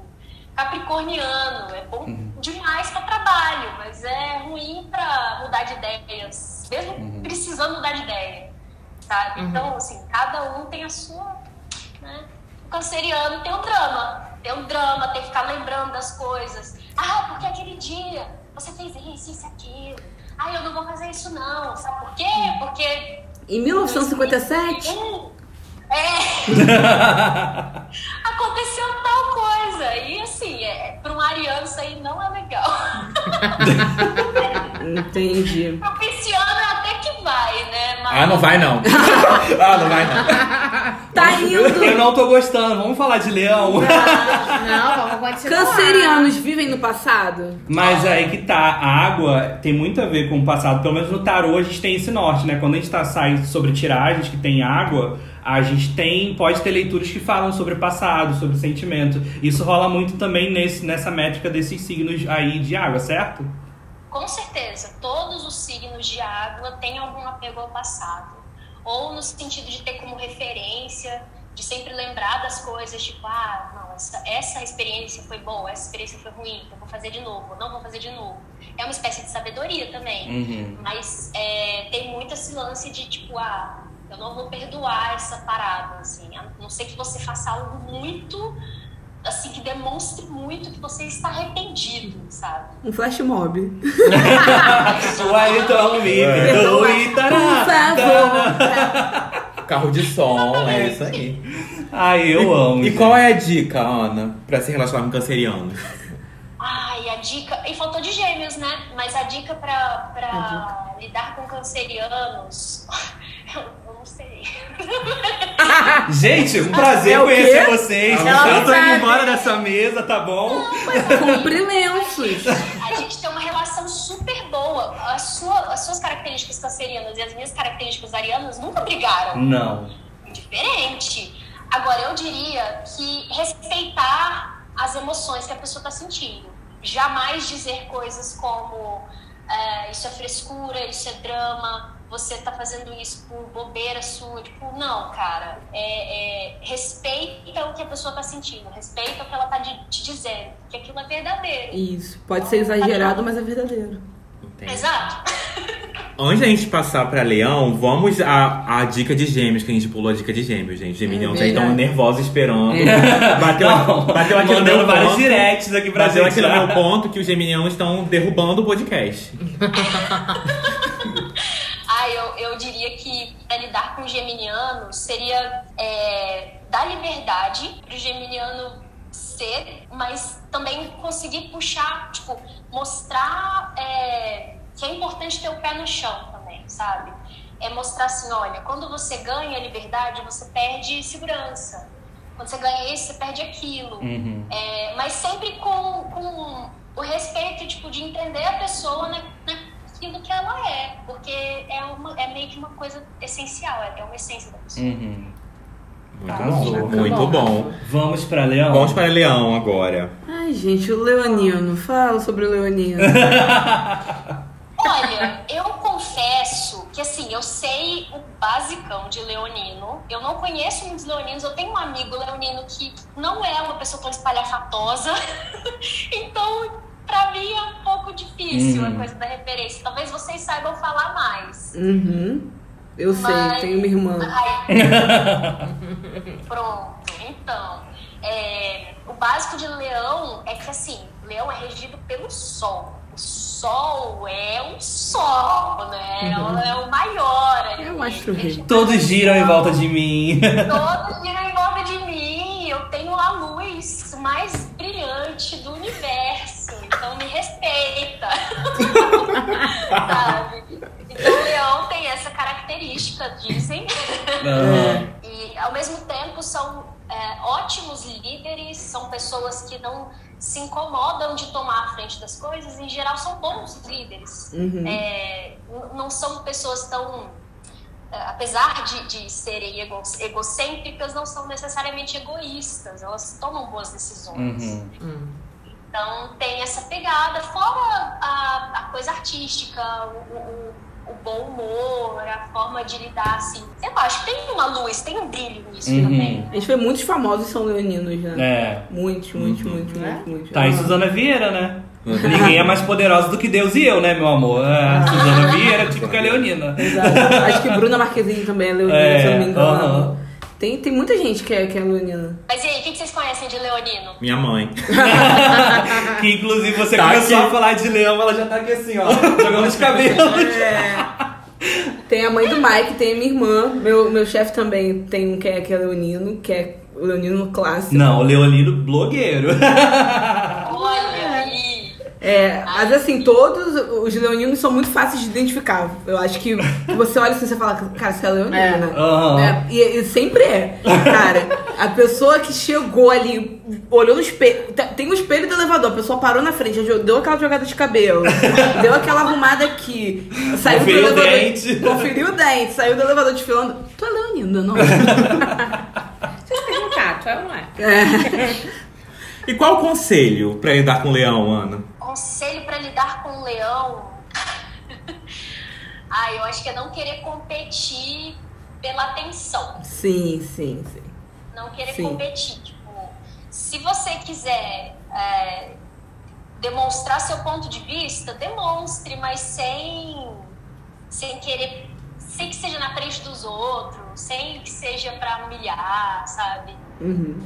capricorniano é bom demais para trabalho, mas é ruim para mudar de ideias, mesmo precisando mudar de ideia, sabe? Então, assim, cada um tem a sua, né? O canceriano tem um drama, tem um drama, tem que ficar lembrando das coisas. Ah, porque aquele dia você fez isso, isso, aquilo. Ah, eu não vou fazer isso não. Sabe por quê? Porque Em 1957, um, é. Aconteceu tal coisa. E assim, é, para um ariano isso aí não é legal. entendi. Pro pisciano até que vai, né? Mas Ah, não vai não. ah, não vai não. Tá indo. Eu não tô gostando, vamos falar de leão. Não, vamos continuar. Cancerianos vivem no passado? Mas aí que tá, a água tem muito a ver com o passado. Pelo menos no tarô a gente tem esse norte, né? Quando a gente tá saindo sobre tiragens que tem água, a gente tem, pode ter leituras que falam sobre passado, sobre sentimento. Isso rola muito também nesse, nessa métrica desses signos aí de água, certo? Com certeza, todos os signos de água têm algum apego ao passado. Ou no sentido de ter como referência, de sempre lembrar das coisas, tipo, ah, não, essa, essa experiência foi boa, essa experiência foi ruim, eu vou fazer de novo, não vou fazer de novo. É uma espécie de sabedoria também. Uhum. Mas é, tem muito esse lance de, tipo, ah, eu não vou perdoar essa parada, assim. A não ser que você faça algo muito assim, que demonstre muito que você está arrependido, sabe? Um flash mob. Wellington me É. perdoe, Por tará, tará. favor. Carro de som, é isso aí. Ai, eu amo. E gente. qual é a dica, Ana, pra se relacionar com cancerianos? Ai, a dica. E faltou de gêmeos, né? Mas a dica pra, pra lidar com cancerianos. Não sei. Gente, um prazer É conhecer quê? vocês. Ela eu tô indo embora dessa mesa, tá bom? Cumprimentos. A gente tem uma relação super boa. A sua, as suas características cancerianas e as minhas características arianas nunca brigaram. Não. Diferente. Agora, eu diria que respeitar as emoções que a pessoa está sentindo. Jamais dizer coisas como é, isso é frescura, isso é drama, você tá fazendo isso por bobeira sua. Tipo, não, cara. É, é, respeita o que a pessoa tá sentindo, respeita o que ela tá de- te dizendo, que aquilo é verdadeiro. Isso. Pode ser exagerado, mas é verdadeiro. Entendi. Exato. Antes da gente passar pra Leão, vamos à, à dica de gêmeos, que a gente pulou a dica de gêmeos, gente. Geminianos É aí estão nervosos esperando. Bateu, Não, bateu aqui no meu vários ponto. directs aqui pra Bateu gente. aqui no meu ponto que os geminianos estão derrubando o podcast. Ah, eu, eu diria que para lidar com o geminiano seria é, dar liberdade para o geminiano ser, mas também conseguir puxar, tipo, mostrar é, que é importante ter o pé no chão também, sabe? É mostrar assim, olha, quando você ganha liberdade, você perde segurança. Quando você ganha isso, você perde aquilo. Uhum. É, mas sempre com, com o respeito, tipo, de entender a pessoa na, naquilo que ela é. Porque é, uma, é meio que uma coisa essencial, é, é uma essência da pessoa. Uhum. Muito Arrasou. bom, muito bom. Vamos pra Leão? Vamos para Leão agora. Ai, gente, o Leonino. Fala sobre o Leonino. Olha, eu confesso que assim, eu sei o basicão de leonino. Eu não conheço muitos leoninos. Eu tenho um amigo leonino que não é uma pessoa tão espalhafatosa. então, pra mim é um pouco difícil Uhum. a coisa da referência. Talvez vocês saibam falar mais. Uhum. Eu sei, Mas- tenho uma irmã. Ai. Pronto, então. é, o básico de leão é que assim, leão é regido pelo sol. O sol é um sol, né? É o maior. ali. É o astro rei. Regido Todos giram em volta de mim. Todos giram em volta de mim. Eu tenho a luz mais brilhante do universo. Então me respeita. Sabe? Então o leão tem essa característica, dizem. Aham. E ao mesmo tempo são é, ótimos líderes, são pessoas que não se incomodam de tomar a frente das coisas, em geral são bons líderes. Uhum. É, não são pessoas tão. É, Apesar de, de serem ego- egocêntricas, não são necessariamente egoístas, elas tomam boas decisões. Uhum. Então tem essa pegada, fora a, a coisa artística, o, o- o bom humor, a forma de lidar assim. Eu acho que tem uma luz, tem um brilho nisso Uhum. também. A gente vê muitos famosos são leoninos, né? É. Muitos, muitos, muitos, muitos, muitos. Tá aí Ah. Suzana Vieira, né? Ninguém é mais poderosa do que Deus e eu, né, meu amor? É, Suzana Vieira, típica leonina. Exato. Acho que Bruna Marquezine também é leonina, É, se eu não me engano. aham. Tem, tem muita gente que é, que é leonina. Mas e aí, o que vocês conhecem de Leonino? Minha mãe. Que inclusive você Tá começou aqui. a falar de leão, ela já tá aqui assim, ó, jogando os cabelos. Tem a mãe do Mike, tem a minha irmã. Meu, meu chefe também tem um que é, que é leonino, que é leonino clássico. Não, o leonino blogueiro. É, mas assim, todos os leoninos são muito fáceis de identificar. Eu acho que você olha assim e você fala, cara, você é leonino, É. né? Aham. É, e, e sempre é. Cara, a pessoa que chegou ali, olhou no espelho. tá- Tem um espelho do elevador, a pessoa parou na frente, deu aquela jogada de cabelo, deu aquela arrumada aqui, saiu Conferiu do o elevador. dente. Conferiu o dente, saiu do elevador desfilando. Tu é leonino, não? Eu perguntar, tu é ou não é? E qual o conselho pra lidar com o leão, Ana? Conselho pra lidar com o leão. ah, eu acho que é não querer competir pela atenção. Sim, sim, sim. Não querer Sim. competir. Tipo, se você quiser é, demonstrar seu ponto de vista, demonstre, mas sem, sem querer. Sem que seja na frente dos outros, sem que seja pra humilhar, sabe? Uhum.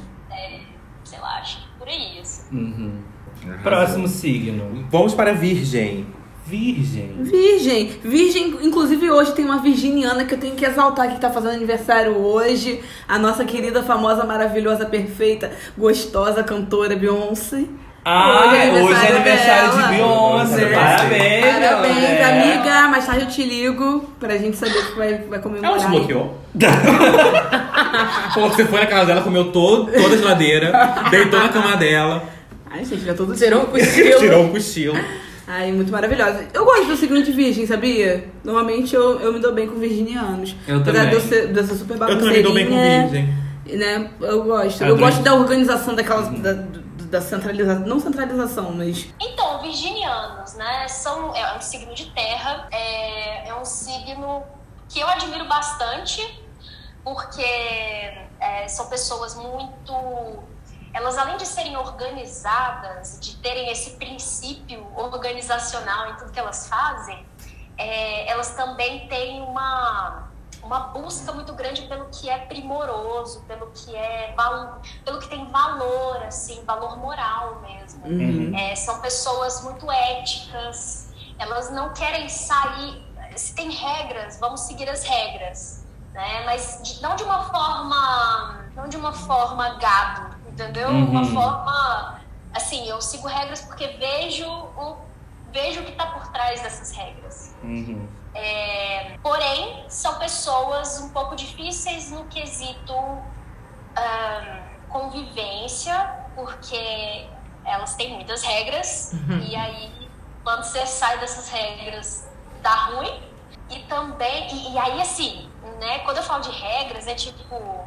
sei lá, acho que por aí, assim. Uhum. Arrasou. Próximo signo. Vamos para Virgem. Virgem. Virgem. Virgem, inclusive hoje tem uma virginiana que eu tenho que exaltar que tá fazendo aniversário hoje. A nossa querida, famosa, maravilhosa, perfeita, gostosa cantora Beyoncé. Ah, hoje é aniversário, dela. de Beyoncé. É. Parabéns, Parabéns, Beyoncé. amiga. Mais tarde eu te ligo pra gente saber que vai, vai comemorar. Ela te bloqueou? Falou que você foi na casa dela, comeu todo, toda a geladeira, deitou na cama dela, Ai, gente, já todo Tirou um cochilo. tirou um cochilo. Ai, muito maravilhosa. Eu gosto do signo de virgem, sabia? Normalmente eu, eu me dou bem com virginianos. Eu Apesar de eu também. ser, de eu ser super Eu também me dou bem com bagunceirinha, Virgem. Né? Eu gosto. Eu eu gosto da organização daquelas. Da, da centralização. Não centralização, mas. Então, virginianos, né? São, é um signo de terra, é, é um signo que eu admiro bastante, porque é, são pessoas muito. Elas, além de serem organizadas, de terem esse princípio organizacional em tudo que elas fazem, é, elas também têm uma, uma busca muito grande pelo que é primoroso, pelo que é pelo que tem valor, assim, valor moral mesmo. Uhum. É, são pessoas muito éticas, elas não querem sair. Se tem regras, vamos seguir as regras, né? Mas de- não de uma forma, não de uma forma gado, entendeu? Uhum. Uma forma, assim, eu sigo regras porque vejo o vejo o que está por trás dessas regras. Uhum. É, porém, são pessoas um pouco difíceis no quesito ahn, convivência, porque elas têm muitas regras, e aí, quando você sai dessas regras, dá ruim. E também, e, e aí, assim, né, quando eu falo de regras, é tipo.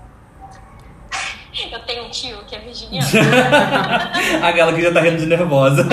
Eu tenho um tio que é virginiano. A Gala que já tá rindo de nervosa.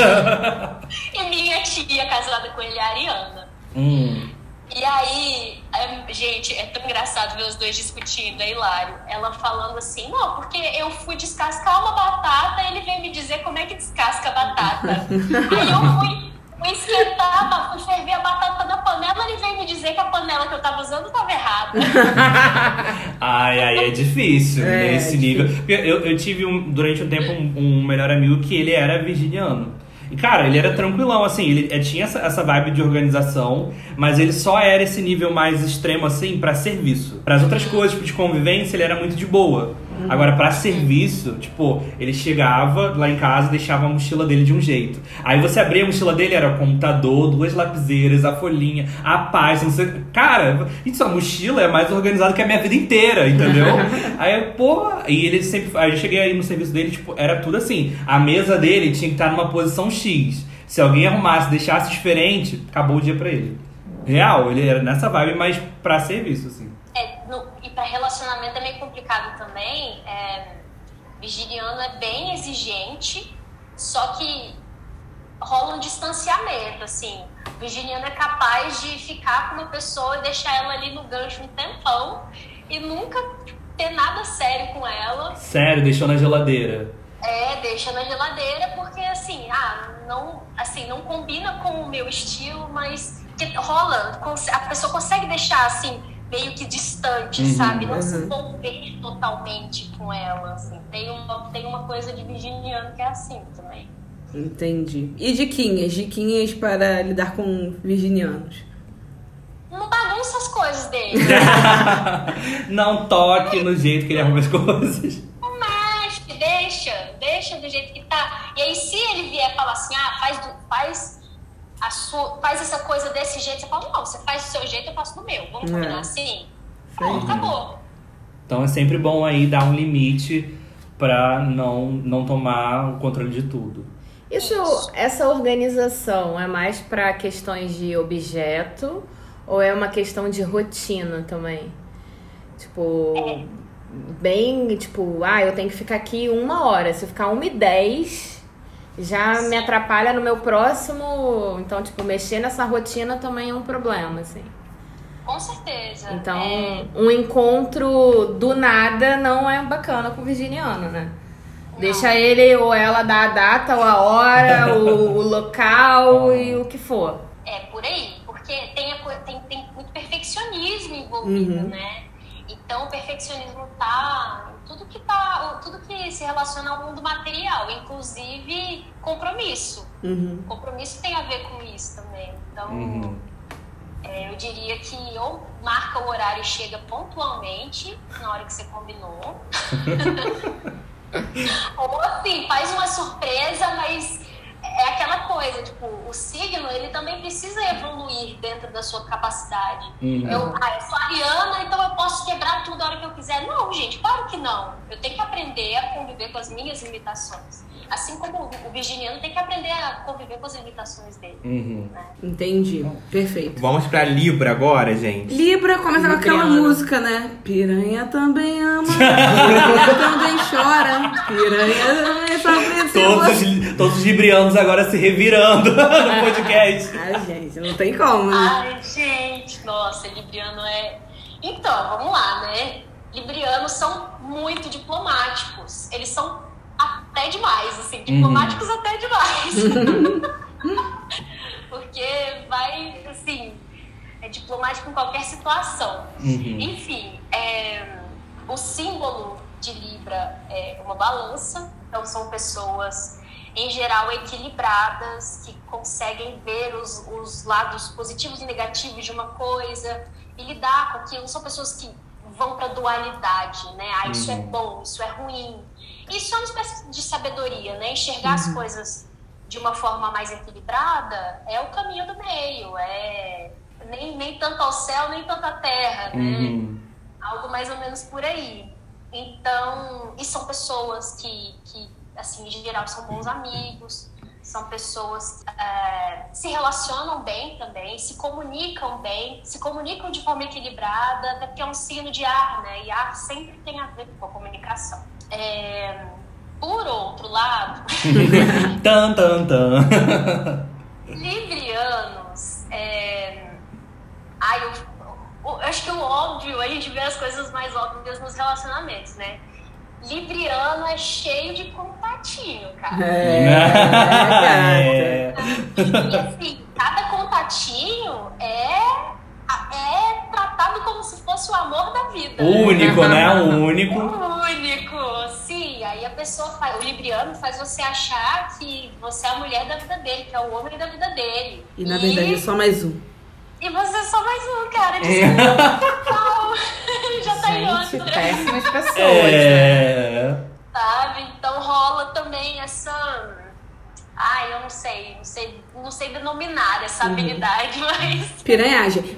e minha tia, casada com ele, é ariana. Hum. E aí, é, gente, é tão engraçado ver os dois discutindo, é hilário. Ela falando assim, não, porque eu fui descascar uma batata, ele veio me dizer como é que descasca a batata. aí eu fui, fui esquentar, fui ferver a batata na panela, ele veio me dizer que a panela que eu tava usando estava errada. Ai, ai, é difícil É, nesse é nível. Porque Eu, eu tive um- durante um tempo um, um melhor amigo que ele era virginiano. E, cara, ele era tranquilão, assim, ele eh, tinha essa, essa vibe de organização, mas ele só era esse nível mais extremo, assim, pra serviço. Para as outras coisas, tipo, de convivência, ele era muito de boa. Agora, pra serviço, tipo, ele chegava lá em casa e deixava a mochila dele de um jeito. Aí você abria a mochila dele, era o computador, duas lapiseiras, a folhinha, a pasta, não sei. Cara, isso, a mochila é mais organizada que a minha vida inteira, entendeu? aí, pô, e ele sempre. Aí eu cheguei aí no serviço dele, tipo, era tudo assim. A mesa dele tinha que estar numa posição X. Se alguém arrumasse, deixasse diferente, acabou o dia pra ele. Real, ele era nessa vibe, mas pra serviço, assim. No- e para relacionamento é meio complicado também. É, virginiano é bem exigente, só que rola um distanciamento, assim. Virginiano é capaz de ficar com uma pessoa e deixar ela ali no gancho um tempão e nunca ter nada sério com ela. Sério, deixou na geladeira. É, deixa na geladeira porque assim, ah, não, assim, não combina com o meu estilo, mas rola, a pessoa consegue deixar assim meio que distante, Uhum, sabe? Não se uhum. envolver totalmente com ela, assim. Tem uma, tem uma coisa de virginiano que é assim também. Entendi. E diquinhas? Diquinhas para lidar com virginianos. Não bagunça as coisas dele. Não toque no jeito que ele arruma as coisas. Não mexe, deixa, deixa do jeito que tá. E aí, se ele vier falar assim, ah, faz, do, faz, sua, faz essa coisa desse jeito, você fala, não, você faz do seu jeito, eu faço do meu. Vamos É. combinar assim? Sim. Pronto, acabou. Então é sempre bom aí dar um limite pra não, não tomar o controle de tudo. Isso, Isso. essa organização é mais para questões de objeto ou é uma questão de rotina também? Tipo, bem, tipo, ah, eu tenho que ficar aqui uma hora. Se eu ficar uma e dez, já me atrapalha no meu próximo. Então, tipo, mexer nessa rotina também é um problema, assim. Com certeza. Então, É, um encontro do nada não é bacana com o virginiano, né? Deixa ele ou ela dar a data, ou a hora, o, o local e o que for. é por aí, porque tem, a tem, tem muito perfeccionismo envolvido, Uhum. né? Então, o perfeccionismo tá tudo que tá, tudo que se relaciona ao mundo material, inclusive compromisso. Uhum. Compromisso tem a ver com isso também. Então, Uhum. é, eu diria que ou marca o horário e chega pontualmente na hora que você combinou. ou assim, faz uma surpresa, mas é aquela coisa, tipo, o signo, ele também precisa evoluir dentro da sua capacidade. Uhum. Eu, ah, eu sou ariana, então eu posso quebrar tudo a hora que eu quiser. Não, gente, claro que não. Eu tenho que aprender a conviver com as minhas limitações. Assim como o virginiano tem que aprender a conviver com as limitações dele. Uhum. Entendi. Perfeito. Vamos pra Libra agora, gente. Libra começa com aquela música, né? Piranha também ama, piranha também chora, piranha também sofre se Todos, os, todos os librianos agora se revirando no podcast. Ai, gente, não tem como, né? Ai, gente, nossa, Libriano é. Então, vamos lá, né? Librianos são muito diplomáticos. Eles são até demais, assim, diplomáticos até demais. Porque vai, assim, é diplomático em qualquer situação. Uhum. Enfim, é, o símbolo de Libra é uma balança, então são pessoas em geral equilibradas, que conseguem ver os, os lados positivos e negativos de uma coisa e lidar com aquilo. São pessoas que vão para dualidade, né? Ah, isso é Uhum. bom, isso é ruim. Isso é uma espécie de sabedoria, né? Enxergar as coisas de uma forma mais equilibrada é o caminho do meio, é nem, nem tanto ao céu, nem tanto à terra, né? Uhum. algo mais ou menos por aí. Então, e são pessoas que, que assim, em geral, são bons amigos, são pessoas é, se relacionam bem também, se comunicam bem, se comunicam de forma equilibrada, até porque é um signo de ar, né? E ar sempre tem a ver com a comunicação. É, por outro lado, Tan, tan, tan. Librianos, é... Ai, eu... eu acho que o óbvio, a gente vê as coisas mais óbvias nos relacionamentos, né? Libriano é cheio de contatinho, cara. É. E assim, cada contatinho é, é tratado como se fosse o amor da vida. né? Único, né? Único. Único, sim. Aí a pessoa faz, o Libriano faz você achar que você é a mulher da vida dele, que é o homem da vida dele. E na verdade é só mais um. E você é só mais um, cara. Desculpa. Já tá em Gente, outra. péssimas pessoas. É. Sabe? Então rola também essa. Ai, eu não sei, não sei, não sei denominar essa Uhum. habilidade, mas. Piranhagem.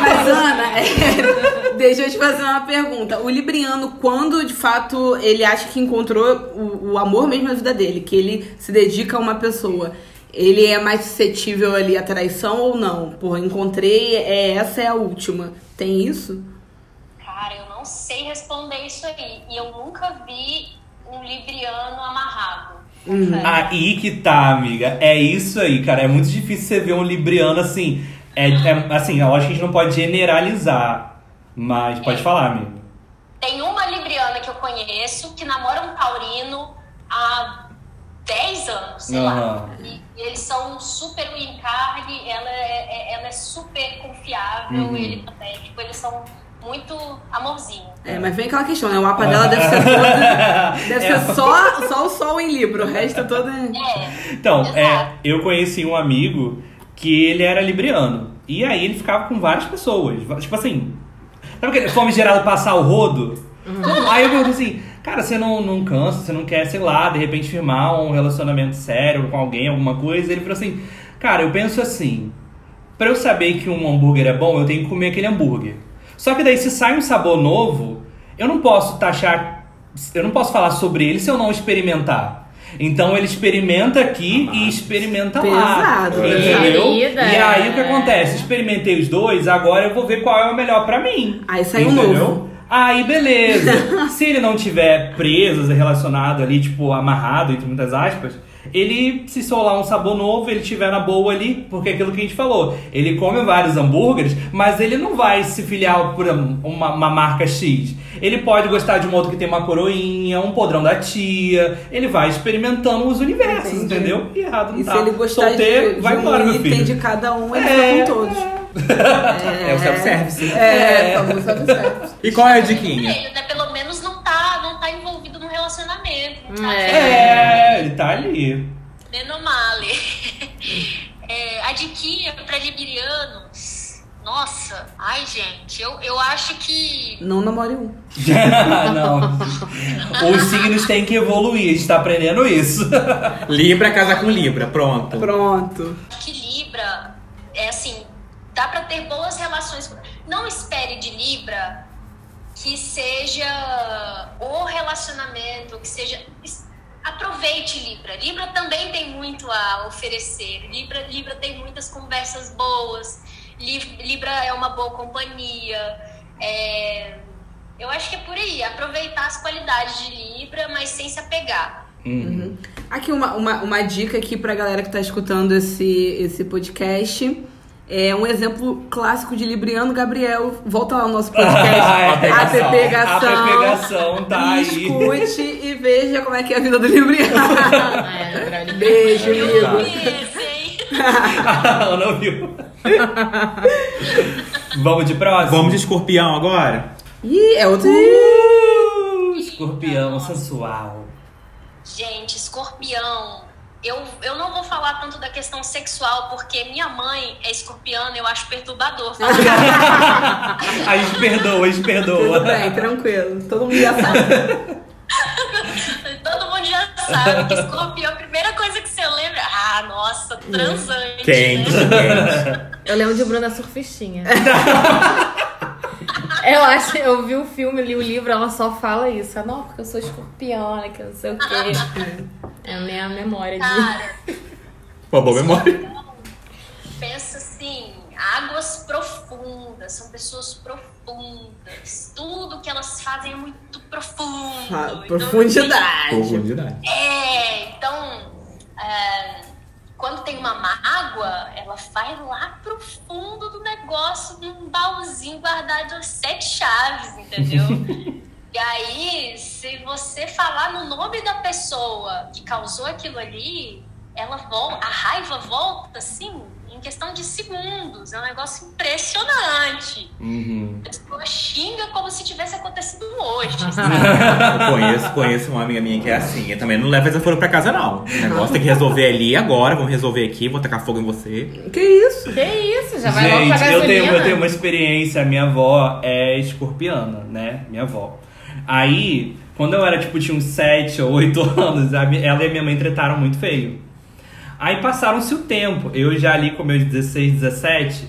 Mas Ana, é, deixa eu te fazer uma pergunta. O Libriano, quando de fato ele acha que encontrou o, o amor mesmo na vida dele, que ele se dedica a uma pessoa, ele é mais suscetível ali à traição ou não? Porra, encontrei, é, essa é a última. Tem isso? Cara, eu não sei responder isso aí. E eu nunca vi um libriano amarrado. Uhum. Aí que tá, amiga. É isso aí, cara. É muito difícil você ver um libriano assim. É, é- assim, eu acho que a gente não pode generalizar. Mas pode falar, amiga. Tem uma libriana que eu conheço que namora um taurino há 10 anos, sei lá. Aham. E, eles são super em carne, ela é, é- ela é super confiável, Uhum. ele também. Tipo, eles são muito amorzinho. É, mas vem aquela questão, né? O mapa dela deve ser todo. Deve É. ser só, só o sol em Libra, o resto todo é. É. Então, é, eu conheci um amigo que ele era libriano. E aí ele ficava com várias pessoas. Tipo assim. Sabe aquele fome gerado passar o rodo? Aí eu perguntei assim, cara, você não, não cansa, você não quer, sei lá, de repente firmar um relacionamento sério com alguém, alguma coisa? Ele falou assim, cara, eu penso assim, pra eu saber que um hambúrguer é bom, eu tenho que comer aquele hambúrguer. Só que daí se sai um sabor novo, eu não posso taxar, eu não posso falar sobre ele se eu não experimentar. Então ele experimenta aqui e experimenta lá. Pesado, Entendeu? Querida. E aí o que acontece? Experimentei os dois, agora eu vou ver qual é o melhor pra mim. Aí saiu um Entendeu? novo. Aí beleza. Se ele não tiver preso, relacionado ali, tipo, amarrado, entre muitas aspas, ele, se solar um sabor novo, ele tiver na boa ali, porque é aquilo que a gente falou. Ele come vários hambúrgueres, mas ele não vai se filiar por uma, uma marca X. Ele pode gostar de um outro que tem uma coroinha, um podrão da tia. Ele vai experimentando os universos, Entendi. entendeu? E errado não E tá. se ele gostar Solteiro, de, de vai um embora, meu item filho. de cada um, ele É, fica com todos. É o self-service. É, famoso self-service. E qual é a diquinha? né? Pelo menos não tá tá É, ele tá ali. Menomale. É, a diquinha pra librianos. Nossa, ai gente, eu, eu acho que. Não namore um. não. Os signos têm que evoluir, a gente tá aprendendo isso. Libra casar com Libra, pronto. Pronto. que Libra é assim, dá pra ter boas relações. com- Não espere de Libra que seja o relacionamento, que seja. Aproveite Libra. Libra também tem muito a oferecer. Libra, Libra tem muitas conversas boas. Li- Libra é uma boa companhia. É, Eu acho que é por aí. Aproveitar as qualidades de Libra, mas sem se apegar. Uhum. Aqui uma, uma, uma dica aqui pra galera que tá escutando esse, esse podcast. É um exemplo clássico de Libriano Gabriel. Volta lá no nosso podcast. A a pegação. pegação tá aí. escute e veja como é que é a vida do Libriano. É, Beijo, Eu amigo. Ela não viu. Vamos de próximo? Vamos de escorpião agora? Ih, é outro. Uh, escorpião sensual. Gente, escorpião. Eu, eu não vou falar tanto da questão sexual, porque minha mãe é escorpiana, eu acho perturbador. A gente perdoa, a gente perdoa. Tudo bem, tranquilo. Todo mundo já sabe. Todo mundo já sabe que escorpião, a primeira coisa que você lembra, ah, nossa, transante. Quente, Né? quente. Eu lembro de Bruna Surfistinha. eu acho, eu vi o filme, li o livro, ela só fala isso. Ah, Não, porque eu sou escorpiona, que eu não sei o quê. É a minha memória de. Cara, Pô, boa memória. pensa assim, águas profundas, são pessoas profundas. Tudo que elas fazem é muito profundo. Ah, Então, profundidade. Profundidade. É, então, é, quando tem uma mágoa, ela vai lá pro fundo do negócio, num baúzinho guardado as sete chaves, entendeu? e aí, se você falar no nome da pessoa que causou aquilo ali, ela volta, a raiva volta, assim, questão de segundos. É um negócio impressionante. Uhum. A pessoa xinga como se tivesse acontecido hoje. Eu conheço, conheço uma amiga minha que é assim. Eu também não leva desaforo pra casa, não. O negócio tem que resolver ali agora. Vamos resolver aqui, vou tacar fogo em você. Que isso? Que isso? Já vai logo pra Gente, gasolina. eu tenho, eu tenho uma experiência. Minha avó é escorpiana, né? Minha avó. Aí, quando eu era, tipo, tinha uns 7 ou 8 anos, ela e a minha mãe tretaram muito feio. Aí passaram-se o tempo. Eu já ali com meus 16, 17,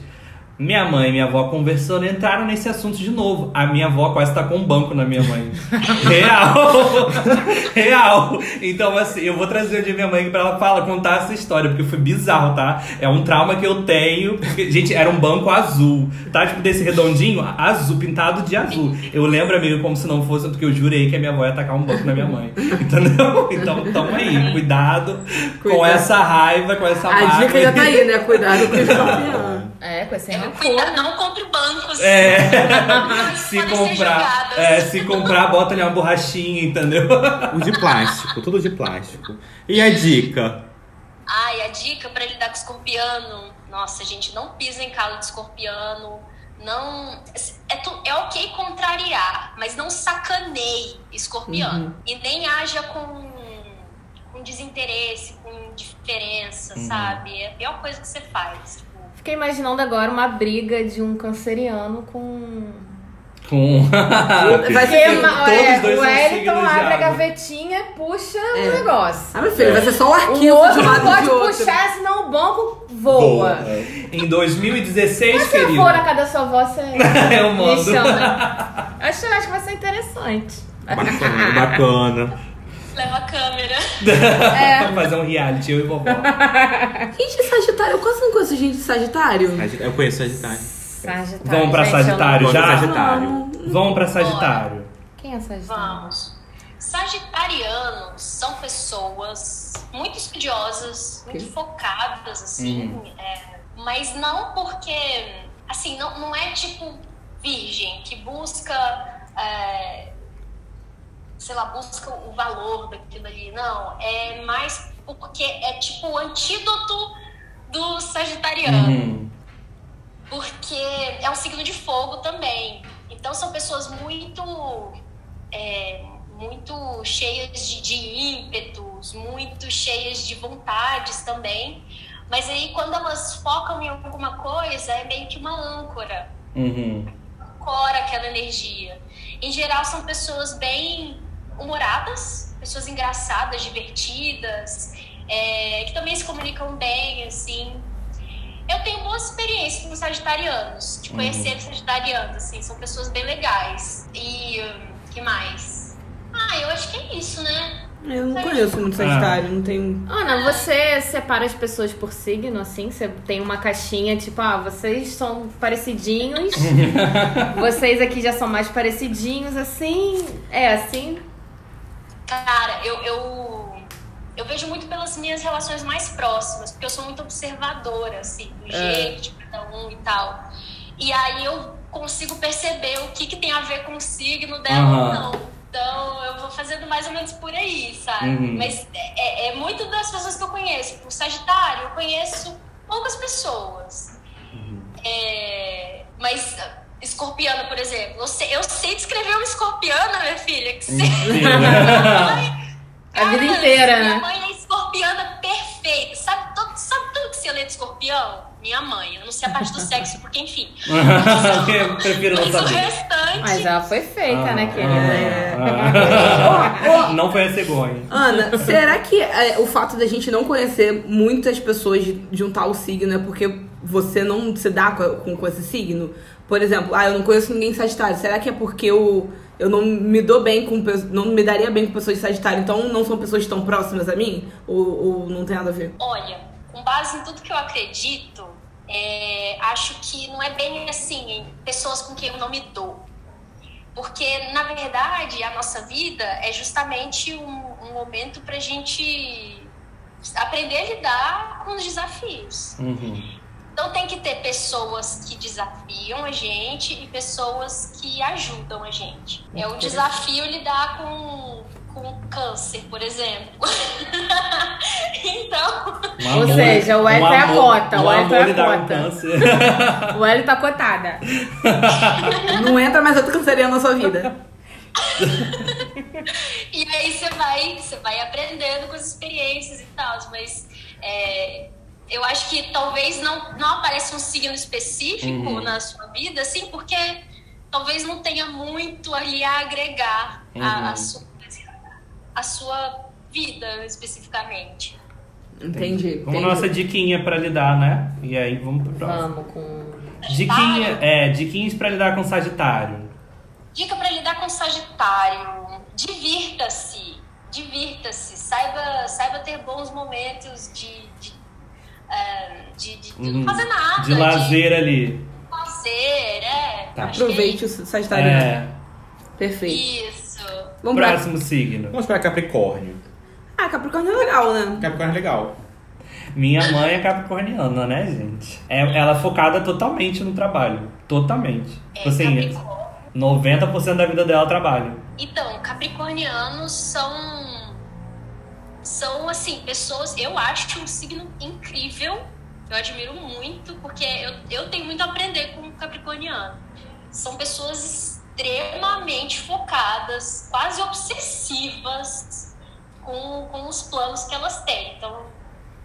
minha mãe e minha avó conversando entraram nesse assunto de novo. A minha avó quase tá com um banco na minha mãe. Real! Real! Então, assim, eu vou trazer o dia minha mãe pra ela falar, contar essa história, porque foi bizarro, tá? É um trauma que eu tenho. Porque, gente, era um banco azul, tá? Tipo, desse redondinho, azul, pintado de azul. Eu lembro, amigo, como se não fosse, porque eu jurei que a minha avó ia tacar um banco na minha mãe. Entendeu? Então, tamo aí. Cuidado, com Cuidado. essa raiva, com essa A mágoa. dica já tá aí, né? Cuidado com o. É, com esse Rancor. cuidado, não compre bancos. É. Não Se comprar, é, se comprar, bota ali uma borrachinha, entendeu? O de plástico, tudo de plástico. E a dica? Ai, a dica pra lidar com escorpiano. Nossa, gente, não pisa em calo de escorpiano. Não. É, tu- é ok contrariar, mas não sacaneie escorpiano. E nem haja com, com desinteresse, com indiferença, sabe? É a pior coisa que você faz. Fiquei imaginando agora uma briga de um canceriano com. Com. Vai Porque ser. ma- todos é, dois o são Wellington de abre a gavetinha e puxa É. o negócio. Ah, meu filho, vai ser só o O arquivo de outro um não lado e pode de outro. puxar, senão o banco voa. Em 2016, Mas se eu querido. for na casa da sua avó, você Eu me mando. chama. Acho, acho que vai ser interessante. Bacana, bacana. Leva a câmera. É. Fazer um reality, eu e vovó. Gente, Sagitário, eu quase não conheço gente de Sagitário. Eu conheço Sagitário. Sagitário. Vamos pra gente, eu não- Sagitário já? Sagitário. Vamos pra Sagitário. Quem é Sagitário? Vamos. Sagitarianos são pessoas muito estudiosas, muito focadas, assim, é, mas não porque, assim, não, não é tipo virgem que busca, é, sei lá, busca o valor daquilo ali, não, é mais porque é tipo o antídoto do sagitariano Uhum. porque é um signo de fogo também. Então são pessoas muito, é, muito cheias de, de ímpetos, muito cheias de vontades também. Mas aí quando elas focam em alguma coisa, é meio que uma âncora. Uhum. Ancora aquela energia. Em geral são pessoas bem humoradas, pessoas engraçadas, divertidas, é, que também se comunicam bem, assim. Eu tenho boas experiências com sagitarianos, de conhecer sagitarianos, assim, são pessoas bem legais. E hum, que mais? Ah, eu acho que é isso, né? Eu não conheço muito Sagitário, não tenho. Ana, você separa as pessoas por signo, assim? Você tem uma caixinha, tipo, ah, vocês são parecidinhos. vocês aqui já são mais parecidinhos, assim. É assim? Cara, eu, eu, eu vejo muito pelas minhas relações mais próximas, porque eu sou muito observadora, assim, do É. jeito de cada um e tal. E aí eu consigo perceber o que, que tem a ver com o signo dela ou Aham. não. Então eu vou fazendo mais ou menos por aí, sabe? Uhum. Mas é, é muito das pessoas que eu conheço. O Sagitário, eu conheço poucas pessoas. É, mas escorpiana, por exemplo, eu sei, eu sei descrever uma escorpiana, minha filha, que você. A vida inteira, minha né? mãe é escorpiana perfeita. Sabe, todo, sabe tudo que você lê de escorpião? Minha mãe. Eu não sei a parte do sexo, porque enfim. Eu prefiro não Mas o saber. restante. Mas ela foi feita, Ah, né, querida? É. ah, ah. Não foi a cegonha. Ana, será que é, o fato da gente não conhecer muitas pessoas de, de um tal signo é porque você não se dá com, com, com esse signo? Por exemplo, ah, eu não conheço ninguém de Sagitário. Será que é porque eu, eu não me dou bem com não me daria bem com pessoas de Sagitário, então não são pessoas tão próximas a mim? Ou, ou não tem nada a ver? Olha, com base em tudo que eu acredito, é, acho que não é bem assim, em pessoas com quem eu não me dou. Porque, na verdade, a nossa vida é justamente um, um momento pra gente aprender a lidar com os desafios. Uhum. Então tem que ter pessoas que desafiam a gente e pessoas que ajudam a gente. É um desafio lidar com, com câncer, por exemplo. então, Um Ou seja, o Hélio um é a cota, Um o Hélio é a cota. câncer. O Hélio tá cotada. Não entra mais outro canceriano na sua vida. e aí você vai, você vai aprendendo com as experiências e tal, mas é, eu acho que talvez não, não apareça um signo específico Uhum. na sua vida, assim, porque talvez não tenha muito ali a agregar a, a Uhum. sua, a sua vida especificamente. Entendi. Vamos entendi. nossa diquinha pra lidar, né? E aí vamos pro próximo. Vamos com. Diquinha, é, diquinhas pra lidar com Sagitário. Dica para lidar com Sagitário: divirta-se, divirta-se, saiba, saiba ter bons momentos de, de, de, de- de não fazer nada, De lazer ali. lazer, é. Tá. Que Aproveite o Sagitário. É. Perfeito. Isso. Vamos pra... Próximo signo. Vamos para Capricórnio. Ah, Capricórnio é legal, né? Capricórnio é legal. Minha mãe é capricorniana, né, gente? É, ela é focada totalmente no trabalho. Totalmente. É, Tipo assim, Capricórnio. 90% da vida dela é trabalho. Então, capricornianos são. São, assim, pessoas. Eu acho um signo incrível. Eu admiro muito, porque eu, eu tenho muito a aprender com o capricorniano. São pessoas extremamente focadas, quase obsessivas com, com os planos que elas têm. Então,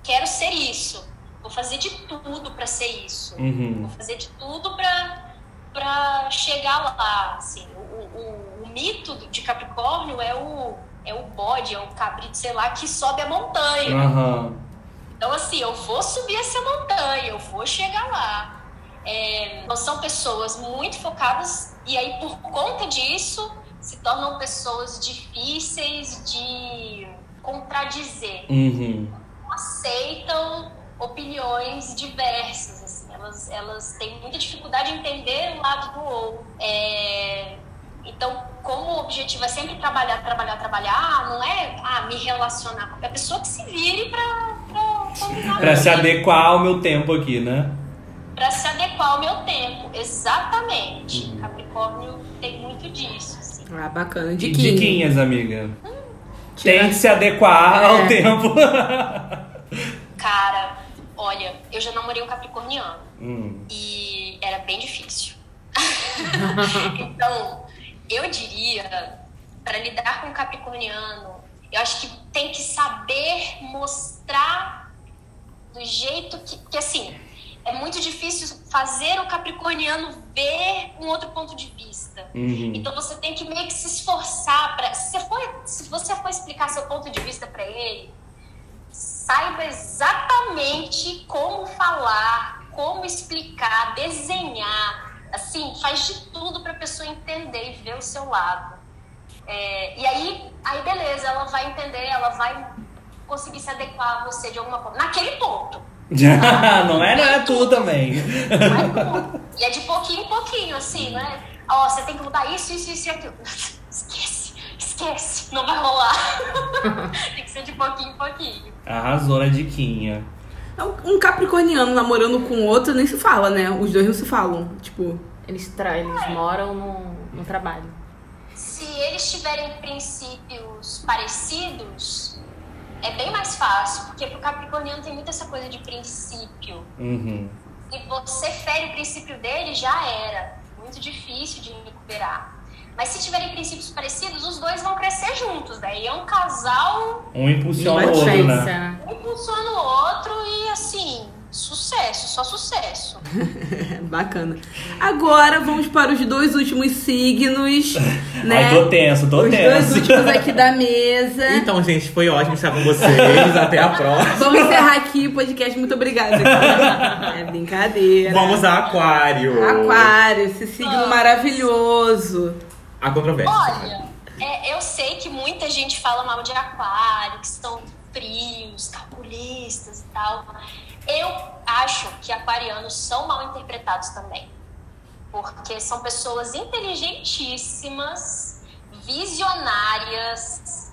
quero ser isso. Vou fazer de tudo para ser isso. Uhum. Vou fazer de tudo pra, pra chegar lá. Assim. O, o, o mito de Capricórnio é o, é o bode, é o cabrito, sei lá, que sobe a montanha. Aham. Então, assim, eu vou subir essa montanha, eu vou chegar lá. É, então, são pessoas muito focadas e aí, por conta disso, se tornam pessoas difíceis de contradizer Uhum. não aceitam opiniões diversas. assim. Elas, elas têm muita dificuldade em entender o lado do outro. É, Então, como o objetivo é sempre trabalhar, trabalhar, trabalhar, não é ah, me relacionar com a pessoa que se vire para combinar Pra se adequar ao meu tempo aqui, né? pra se adequar ao meu tempo. Exatamente. Capricórnio tem muito disso. assim. Ah, bacana. Diquinha. Diquinhas, amiga. Tira- Tem que se adequar É. ao tempo. Cara, olha, eu já namorei um capricorniano. Hum. e era bem difícil. então, eu diria para lidar com o capricorniano, eu acho que tem que saber mostrar do jeito que, que assim, é muito difícil fazer o capricorniano ver um outro ponto de vista. Uhum. Então você tem que meio que se esforçar para se, se você for explicar seu ponto de vista para ele, saiba exatamente como falar, como explicar, desenhar, assim, faz de tudo para a pessoa entender e ver o seu lado. É, e aí, aí beleza, ela vai entender, ela vai conseguir se adequar a você de alguma forma, naquele ponto. não é, não é tu também. Vai tudo. E é de pouquinho em pouquinho, assim, né? Ó, você tem que mudar isso, isso, isso e aquilo. Esquece, esquece, não vai rolar. tem que ser de pouquinho em pouquinho. Arrasou na diquinha. Um capricorniano namorando com outro nem se fala, né? Os dois não se falam. Tipo, Eles, tra eles moram no, no trabalho. Se eles tiverem princípios parecidos, é bem mais fácil, porque pro Capricorniano tem muito essa coisa de princípio. Uhum. Se você fere o princípio dele, já era. Muito difícil de recuperar. Mas se tiverem princípios parecidos, os dois vão crescer juntos. Daí é um casal, Um impulsiona o outro, né? né? um impulsiona o outro e assim, sucesso, só sucesso. bacana. Agora vamos para os dois últimos signos, né? Ai, tô tenso, tô Os dois tenso. últimos aqui da mesa. Então, gente, foi ótimo estar com vocês. Até a próxima. Vamos encerrar aqui o podcast. Muito obrigada. É brincadeira. Vamos a Aquário. Aquário, esse signo maravilhoso. A controvérsia. Olha, é, eu sei que muita gente fala mal de aquário, que são frios, calculistas e tal. Eu acho que aquarianos são mal interpretados também. Porque são pessoas inteligentíssimas, visionárias,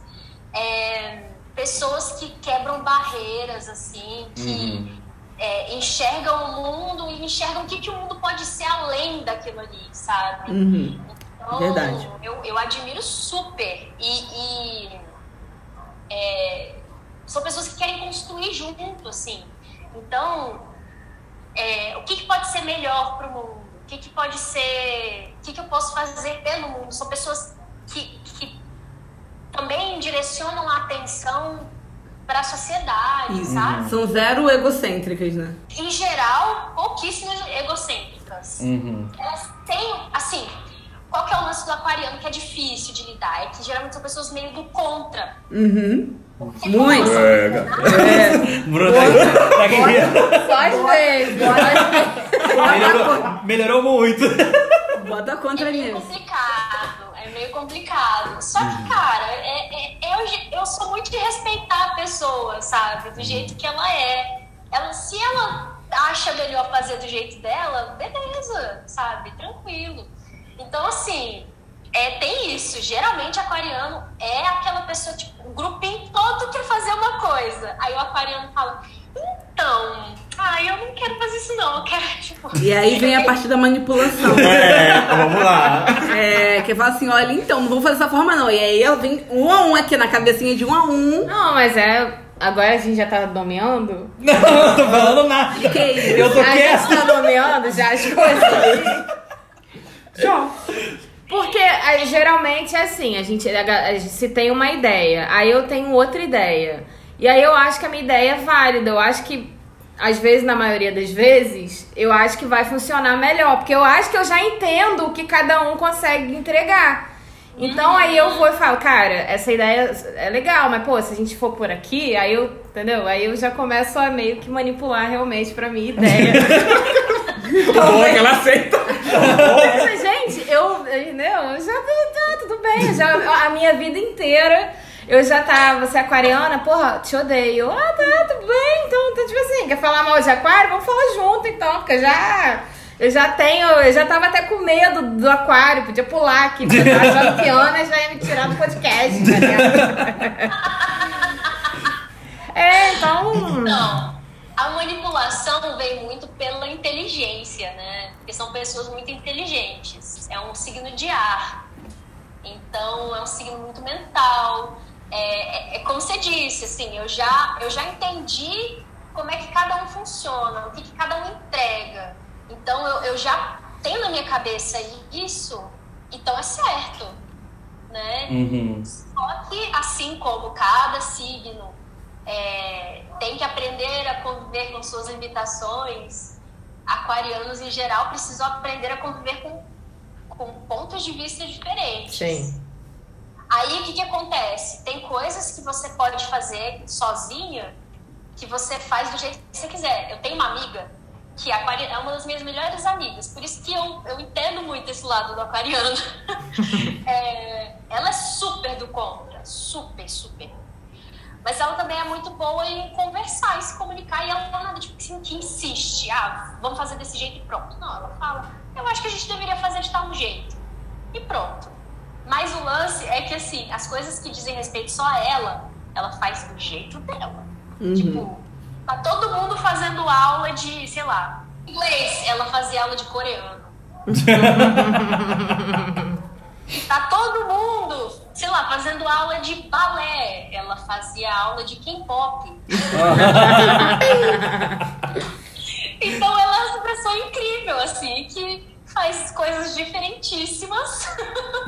é, pessoas que quebram barreiras, assim, que é, enxergam o mundo e enxergam o que, que o mundo pode ser além daquilo ali, sabe? Uhum. Então, Verdade. Eu, eu admiro super. E, e, é, são pessoas que querem construir junto, assim. Então, é, o que, que pode ser melhor para o mundo? O que, que pode ser. O que, que eu posso fazer pelo mundo? São pessoas que, que também direcionam a atenção para a sociedade, sabe? São zero egocêntricas, né? Em geral, pouquíssimas egocêntricas Uhum. elas têm, assim, qual que é o lance do aquariano que é difícil de lidar? É que geralmente são pessoas meio do contra. Uhum. Porque Muito. É, É. Bruna, tá só às vezes. melhorou, melhorou muito. Bota É contra meio nisso. complicado, é meio complicado. Só que, cara, é, é- eu, eu sou muito de respeitar a pessoa, sabe? Do jeito que ela é. Ela, se ela acha melhor fazer do jeito dela, beleza, sabe? Tranquilo. Então, assim, é, tem isso. Geralmente, aquariano é aquela pessoa, tipo, o grupinho todo quer fazer uma coisa. Aí o aquariano fala, então, ah, eu não quero fazer isso não, eu quero, tipo... E aí vem a parte da manipulação. É, vamos lá. É, que fala assim, olha, então, não vamos fazer dessa forma não. E aí ela vem um a um aqui na cabecinha de um a um. Não, mas é. Agora a gente já tá nomeando? Não, não tô falando nada. Que isso? Eu tô a quieto. gente tá nomeando já as coisas. Porque é, geralmente é assim, a gente, a, a se tem uma ideia, aí eu tenho outra ideia. E aí eu acho que a minha ideia é válida. Eu acho que, às vezes, na maioria das vezes, eu acho que vai funcionar melhor. Porque eu acho que eu já entendo o que cada um consegue entregar. Então aí eu vou e falo, cara, essa ideia é legal, mas pô, se a gente for por aqui, aí eu, entendeu? Aí eu já começo a meio que manipular realmente pra minha ideia. Boa que ela aceita. Mas, gente, eu, entendeu? Eu já tá, tudo bem. Já, a minha vida inteira eu já tava, você é aquariana, porra, te odeio. Ah, tá, tudo bem. Então, então, tipo assim, quer falar mal de aquário? Vamos falar junto então, porque eu já. Eu já tenho, eu já tava até com medo do aquário, podia pular aqui, porque eu tava achando que Ana já ia me tirar do podcast, tá ligado? É, então. Não. A manipulação vem muito pela inteligência, né? Porque são pessoas muito inteligentes. É um signo de ar. Então, é um signo muito mental. É, é- é como você disse, assim, eu já, eu já entendi como é que cada um funciona, o que, que cada um entrega. Então, eu, eu já tenho na minha cabeça isso, então é certo. né? Uhum. Só que, assim como cada signo é, tem que aprender a conviver com suas limitações, aquarianos em geral precisam aprender a conviver com, com pontos de vista diferentes. Sim. Aí o que, que acontece? Tem coisas que você pode fazer sozinha que você faz do jeito que você quiser. Eu tenho uma amiga que é é uma das minhas melhores amigas, por isso que eu, eu entendo muito esse lado do aquariano. É, ela é super do contra, super, super. Mas ela também é muito boa em conversar e se comunicar. E ela não é nada tipo, assim, que insiste. Ah, vamos fazer desse jeito e pronto. Não, ela fala, eu acho que a gente deveria fazer de tal jeito. E pronto. Mas o lance é que, assim, as coisas que dizem respeito só a ela, ela faz do jeito dela. Tipo, tá todo mundo fazendo aula de, sei lá, inglês. Ela fazia aula de coreano. Tá todo mundo, sei lá, fazendo aula de balé. Ela fazia aula de K-pop. então ela é essa pessoa incrível, assim, que faz coisas diferentíssimas.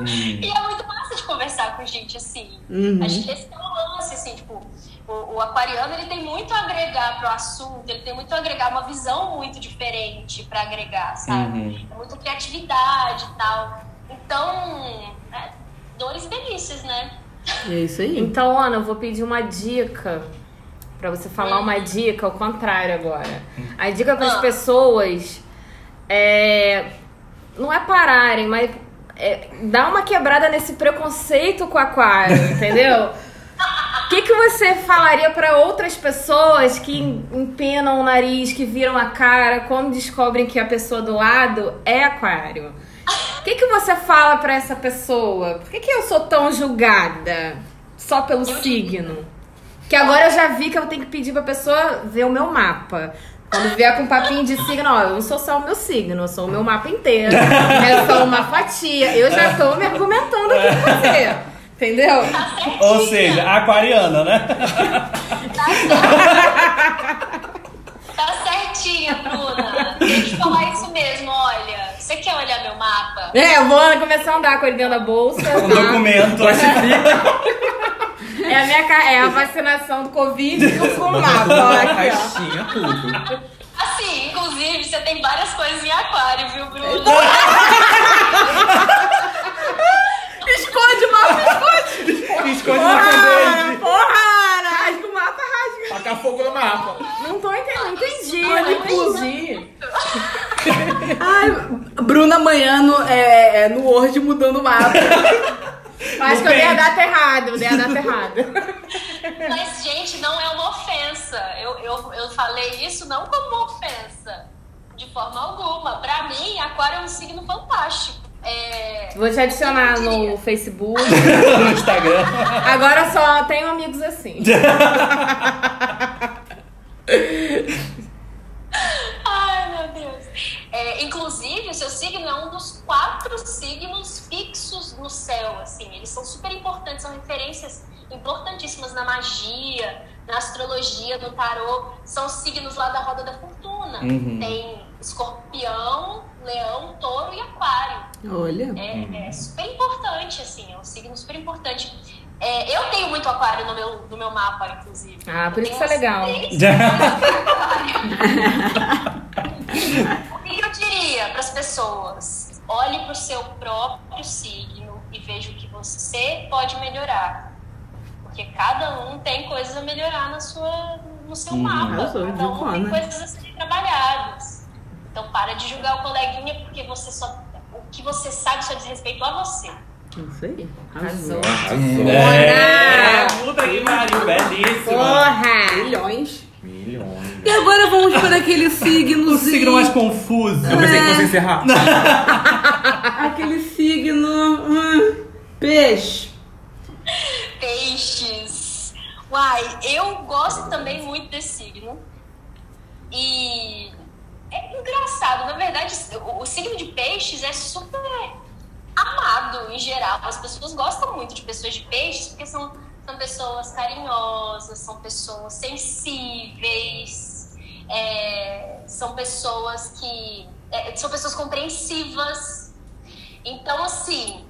e é muito massa de conversar com gente assim. Acho que esse é o lance, assim, tipo, o, o aquariano ele tem muito a agregar pro assunto, ele tem muito a agregar, uma visão muito diferente pra agregar, sabe? Uhum. É muita criatividade e tal. Então, é, dores e delícias, né? É isso aí. Então, Ana, eu vou pedir uma dica pra você falar uma dica ao contrário agora. A dica para as Ah. pessoas é não é pararem, mas é dar uma quebrada nesse preconceito com o aquário, entendeu? O que, que você falaria pra outras pessoas que empenam o nariz, que viram a cara quando descobrem que a pessoa do lado é aquário? O que, que você fala pra essa pessoa? Por que, que eu sou tão julgada só pelo signo? Que agora eu já vi que eu tenho que pedir pra pessoa ver o meu mapa. Quando vier com papinho de signo, ó, eu não sou só o meu signo, eu sou o meu mapa inteiro. Eu sou uma fatia. Eu já tô me argumentando aqui com você. Entendeu? Ou seja, aquariana, né? Tá certinha, Bruna. Tem que falar isso mesmo, olha. Você quer olhar meu mapa? É, eu vou começar a andar com ele dentro da bolsa. Um tá? documento. É a minha é a vacinação do Covid e o mapa. Caixinha, tudo. Assim, inclusive, você tem várias coisas em aquário, viu, Bruna? Esconde o mapa, esconde. Esconde na Porra, porra, rasga o mapa, rasga. Tacar fogo no mapa. Não tô entendendo, não entendi, não entendi. Ai, Bruna amanhã no, é, é, no Word mudando o mapa. Acho que eu dei a data errada, eu dei a data errada. Mas, gente, não é uma ofensa. Eu, eu, eu falei isso não como uma ofensa, de forma alguma. Pra mim, aquário é um signo fantástico. É, Vou te adicionar no Facebook. no Instagram. Agora só tenho amigos assim. Ai, meu Deus. É, inclusive, o seu signo é um dos quatro signos fixos no céu, assim. Eles são super importantes, são referências importantíssimas na magia, na astrologia, no tarô. São os signos lá da roda da fortuna. Uhum. Tem escorpião, leão, touro e aquário. Olha. É, é super importante, assim, é um signo super importante. É, eu tenho muito aquário no meu, no meu mapa, inclusive. Ah, por isso que é legal. O que eu diria para as pessoas? Olhe para o seu próprio signo e veja o que você pode melhorar. Porque cada um tem coisas a melhorar na sua, no seu Uhum. mapa. Cada um tem né? coisas a serem trabalhadas. Então para de julgar o coleguinha porque você só, o que você sabe só diz respeito a você. Isso aí. Arrasou. Arrasou. É, puta que pariu, belíssima. Porra! Milhões. Milhões. E agora vamos para aquele signo. O signo mais confuso. Eu pensei que fosse encerrar. Aquele signo. hum, peixe. Peixes. Uai, eu gosto também muito desse signo. E é engraçado, na verdade, o, signo de peixes é super amado em geral. As pessoas gostam muito de pessoas de peixes porque são, são pessoas carinhosas, são pessoas sensíveis, é, são pessoas que. é, são pessoas compreensivas. Então, assim,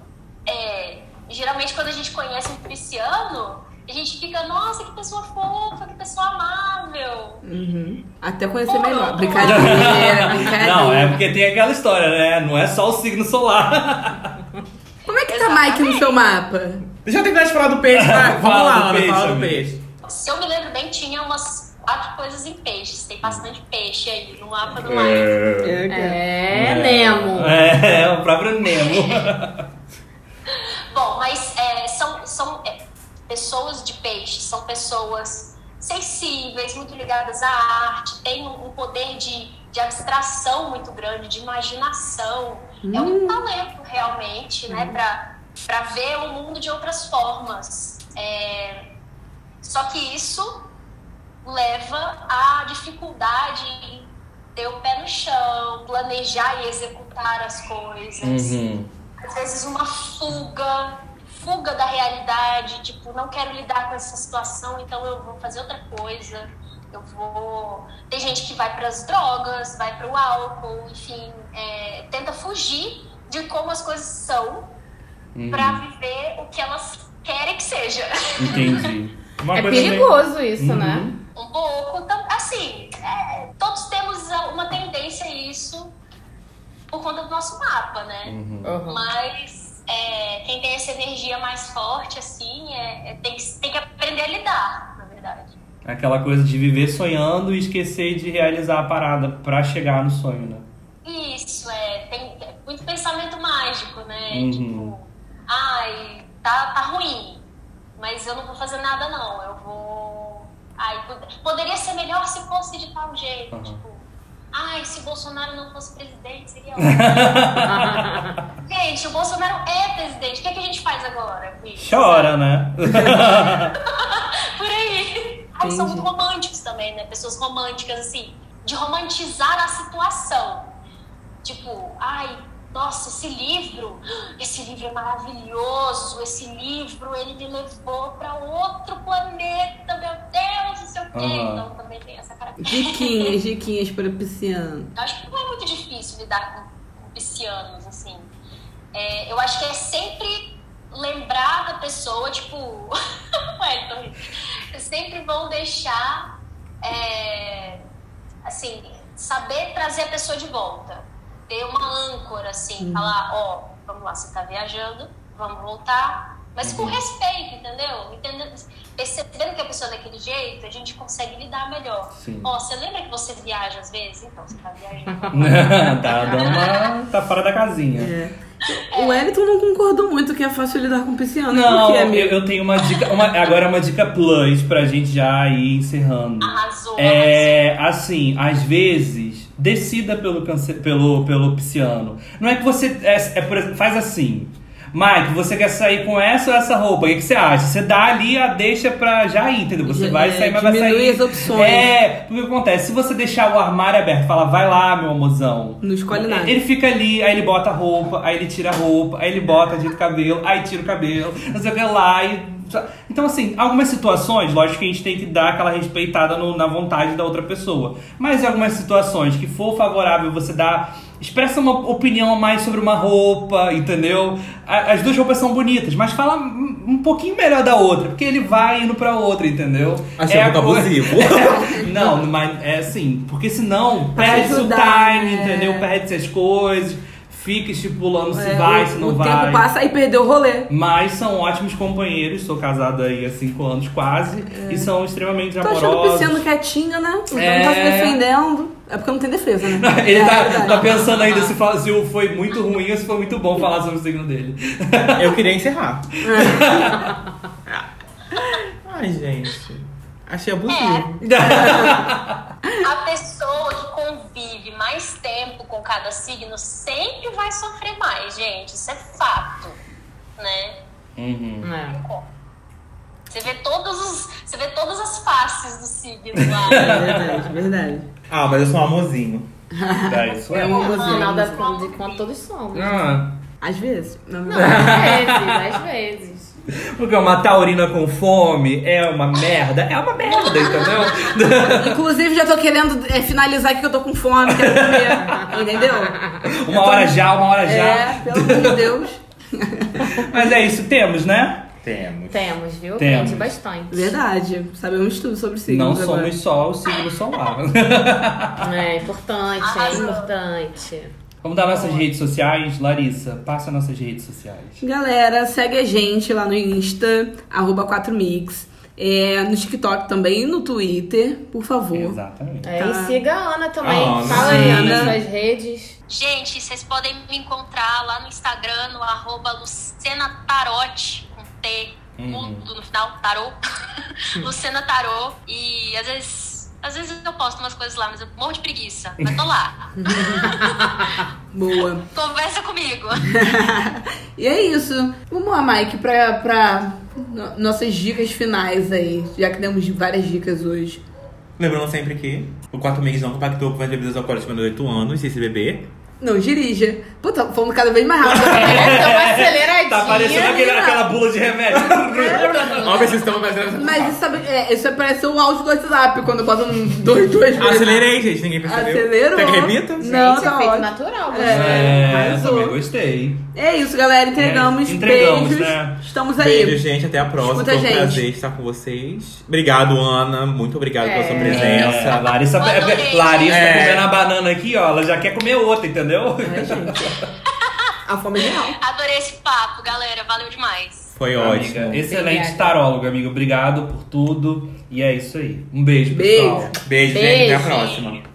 é, geralmente quando a gente conhece um pisciano, a gente fica, nossa, que pessoa fofa, que pessoa amável. Uhum. Até conhecer Pô, melhor. Brincadeira, brincadeira. Não, é porque tem aquela história, né? Não é só o signo solar. Como é que tá Mike no seu mapa? Deixa eu terminar de falar do peixe, vai. Vamos Fala lá, do Ana, peixe, fala do peixe. Se eu me lembro bem, tinha umas quatro coisas em peixes. Tem bastante peixe aí no mapa do Mike. É, É, Nemo. é, é o próprio Nemo. Bom, mas é, são, são é, pessoas de peixe, são pessoas sensíveis, muito ligadas à arte, têm um, poder de, de abstração muito grande, de imaginação. É um talento realmente, né, para ver o mundo de outras formas. É, só que isso leva à dificuldade em ter o pé no chão, planejar e executar as coisas Uhum. às vezes uma fuga, fuga da realidade, tipo, não quero lidar com essa situação, então eu vou fazer outra coisa. Eu vou. Tem gente que vai para as drogas, vai para o álcool, enfim, é, tenta fugir de como as coisas são Uhum. para viver o que elas querem que seja. Entendi. Uma É coisa meio- perigoso isso, Uhum. né? Um pouco, tam- assim, é, todos temos uma tendência a isso por conta do nosso mapa, né? Uhum. Uhum. Mas é, quem tem essa energia mais forte, assim, é, é- tem, que, tem que aprender a lidar, na verdade. Aquela coisa de viver sonhando e esquecer de realizar a parada pra chegar no sonho, né? Isso, é, tem é muito pensamento mágico, né? Uhum. Tipo, ai, tá, tá ruim, mas eu não vou fazer nada não, eu vou... Ai, pod- poderia ser melhor se fosse de tal jeito, Uhum. tipo... Ai, se o Bolsonaro não fosse presidente, seria gente, o Bolsonaro é presidente. O que, é que a gente faz agora? Chora, né? Por aí. Ai, são muito românticos também, né? Pessoas românticas, assim, de romantizar a situação. Tipo, ai, nossa, esse livro, esse livro é maravilhoso, esse livro, ele me levou pra outro planeta, meu Deus, não sei o quê. Aham. Então também tem essa característica. Diquinhas, diquinhas para pisciano. Eu acho que não é muito difícil lidar com, com piscianos, assim. É, eu acho que é sempre lembrar da pessoa, tipo, Wellington, sempre vão deixar, é, assim, saber trazer a pessoa de volta. Ter uma âncora, assim, falar, ó, vamos lá, você tá viajando, vamos voltar, mas com respeito, entendeu? Entendendo, percebendo que a pessoa é daquele jeito, a gente consegue lidar melhor. Sim. Ó, você lembra que você viaja às vezes? Então, você tá viajando. tá dando uma. tá fora da casinha. É. O Wellington não concordou muito que é fácil lidar com pisciano. Não, Por quê, eu, amigo? eu tenho uma dica. uma- agora é uma dica plus pra gente já ir encerrando. Arrasou. É assim, às vezes, decida pelo, pelo, pelo pisciano. Não é que você. É, é faz assim. Mike, você quer sair com essa ou essa roupa? O que, que você acha? Você dá ali a deixa pra já ir, entendeu? Você É, vai sair, mas vai sair. as opções. É, porque o que acontece? Se você deixar o armário aberto falar, vai lá, meu amorzão. Não escolhe nada. Ele fica ali, aí ele bota a roupa, aí ele tira a roupa, aí ele bota, ajeita o cabelo, aí tira o cabelo, não sei o que lá. E... Então, assim, algumas situações, lógico que a gente tem que dar aquela respeitada no- na vontade da outra pessoa. Mas em algumas situações que for favorável você dar. Expressa uma opinião a mais sobre uma roupa, entendeu? As duas roupas são bonitas, mas fala um pouquinho melhor da outra, porque ele vai indo pra outra, entendeu? Achei É a muito coisa- abusivo. não, mas é assim, porque senão perde-se o time, né? entendeu? Perde-se as coisas, fica estipulando se É, vai, o, se não o vai. tempo passa e perdeu o rolê. Mas são ótimos companheiros, sou casado aí há cinco anos quase, e são extremamente Tô achando o amorosos. pisciano quietinho, né? Então É. não tá se defendendo. É porque não tem defesa, né? Ele É, tá, tá pensando ainda se, fala- se foi muito ruim ou se foi muito bom falar sobre o signo dele. Eu queria encerrar. Ai, gente. Achei abusivo. A pessoa que convive mais tempo com cada signo sempre vai sofrer mais, gente. Isso é fato, né? Uhum. É. Você vê todos os, você vê todas as faces do signo lá. Verdade, verdade. Ah, mas eu sou um amorzinho. É isso É é. uma No final das contas, todos somos. Ah, Às vezes. Não, às vezes, às vezes. porque uma taurina com fome é uma merda. É uma merda, entendeu? Inclusive, já tô querendo é, finalizar aqui que eu tô com fome, quero comer. Entendeu? Uma hora já, uma hora já. É, pelo amor de Deus. Mas é isso, temos, né? Temos. Temos, viu? Temos. Aprendi bastante. Verdade. Sabemos tudo sobre signos Não agora. somos só o signo solar. É importante, é Arrasou. importante. Vamos dar nossas redes sociais? Larissa, passa nossas redes sociais. Galera, segue a gente lá no Insta, arroba 4mix. É, no TikTok também e no Twitter, por favor. Exatamente. É, Tá. E siga a Ana também. Ah, Fala aí. Ana, suas redes. Gente, vocês podem me encontrar lá no Instagram, no arroba Lucena Tarote, com T, mudo no final, tarô. Lucena Tarô. E às vezes. Às vezes eu posto umas coisas lá, mas eu morro de preguiça. Mas tô lá. Boa. Conversa comigo. E é isso. Vamos lá, Mike, pra, pra no- nossas dicas finais aí. Já que demos várias dicas hoje. Lembrando sempre que o 4 meses não compactou com as bebidas alcoólicas de menos de 8 anos, e se beber. Não dirija. Pô, tá falando cada vez mais rápido. É, uma aceleradinha. Tá parecendo aquele- não. aquela bula de remédio. Ó, vocês estão fazendo. Mas isso, sabe, é, isso parece o áudio do WhatsApp, quando bota um, dois, duas vezes. Acelerei, gente, ninguém percebeu. Acelerou. Quer que repita? Gente, Não, é tá feito ótimo. natural. É. gostei. É, arrasou. também gostei. É isso, galera. Entregamos. É, entregamos, beijos. né? Estamos aí. Beijo, gente. Até a próxima. Escuta Foi um gente. prazer estar com vocês. Obrigado, Ana. Muito obrigado pela sua É. presença. É, Larissa, Adorei. Larissa É. tá comendo a banana aqui, ó. Ela já quer comer outra, entendeu? É, gente. A fome é real. Adorei esse papo, galera. Valeu demais. Foi Amiga, ótimo. excelente Obrigada. tarólogo, amigo. Obrigado por tudo. E é isso aí. Um beijo, Beijo. pessoal. Beijo, gente. Até a Beijo. próxima.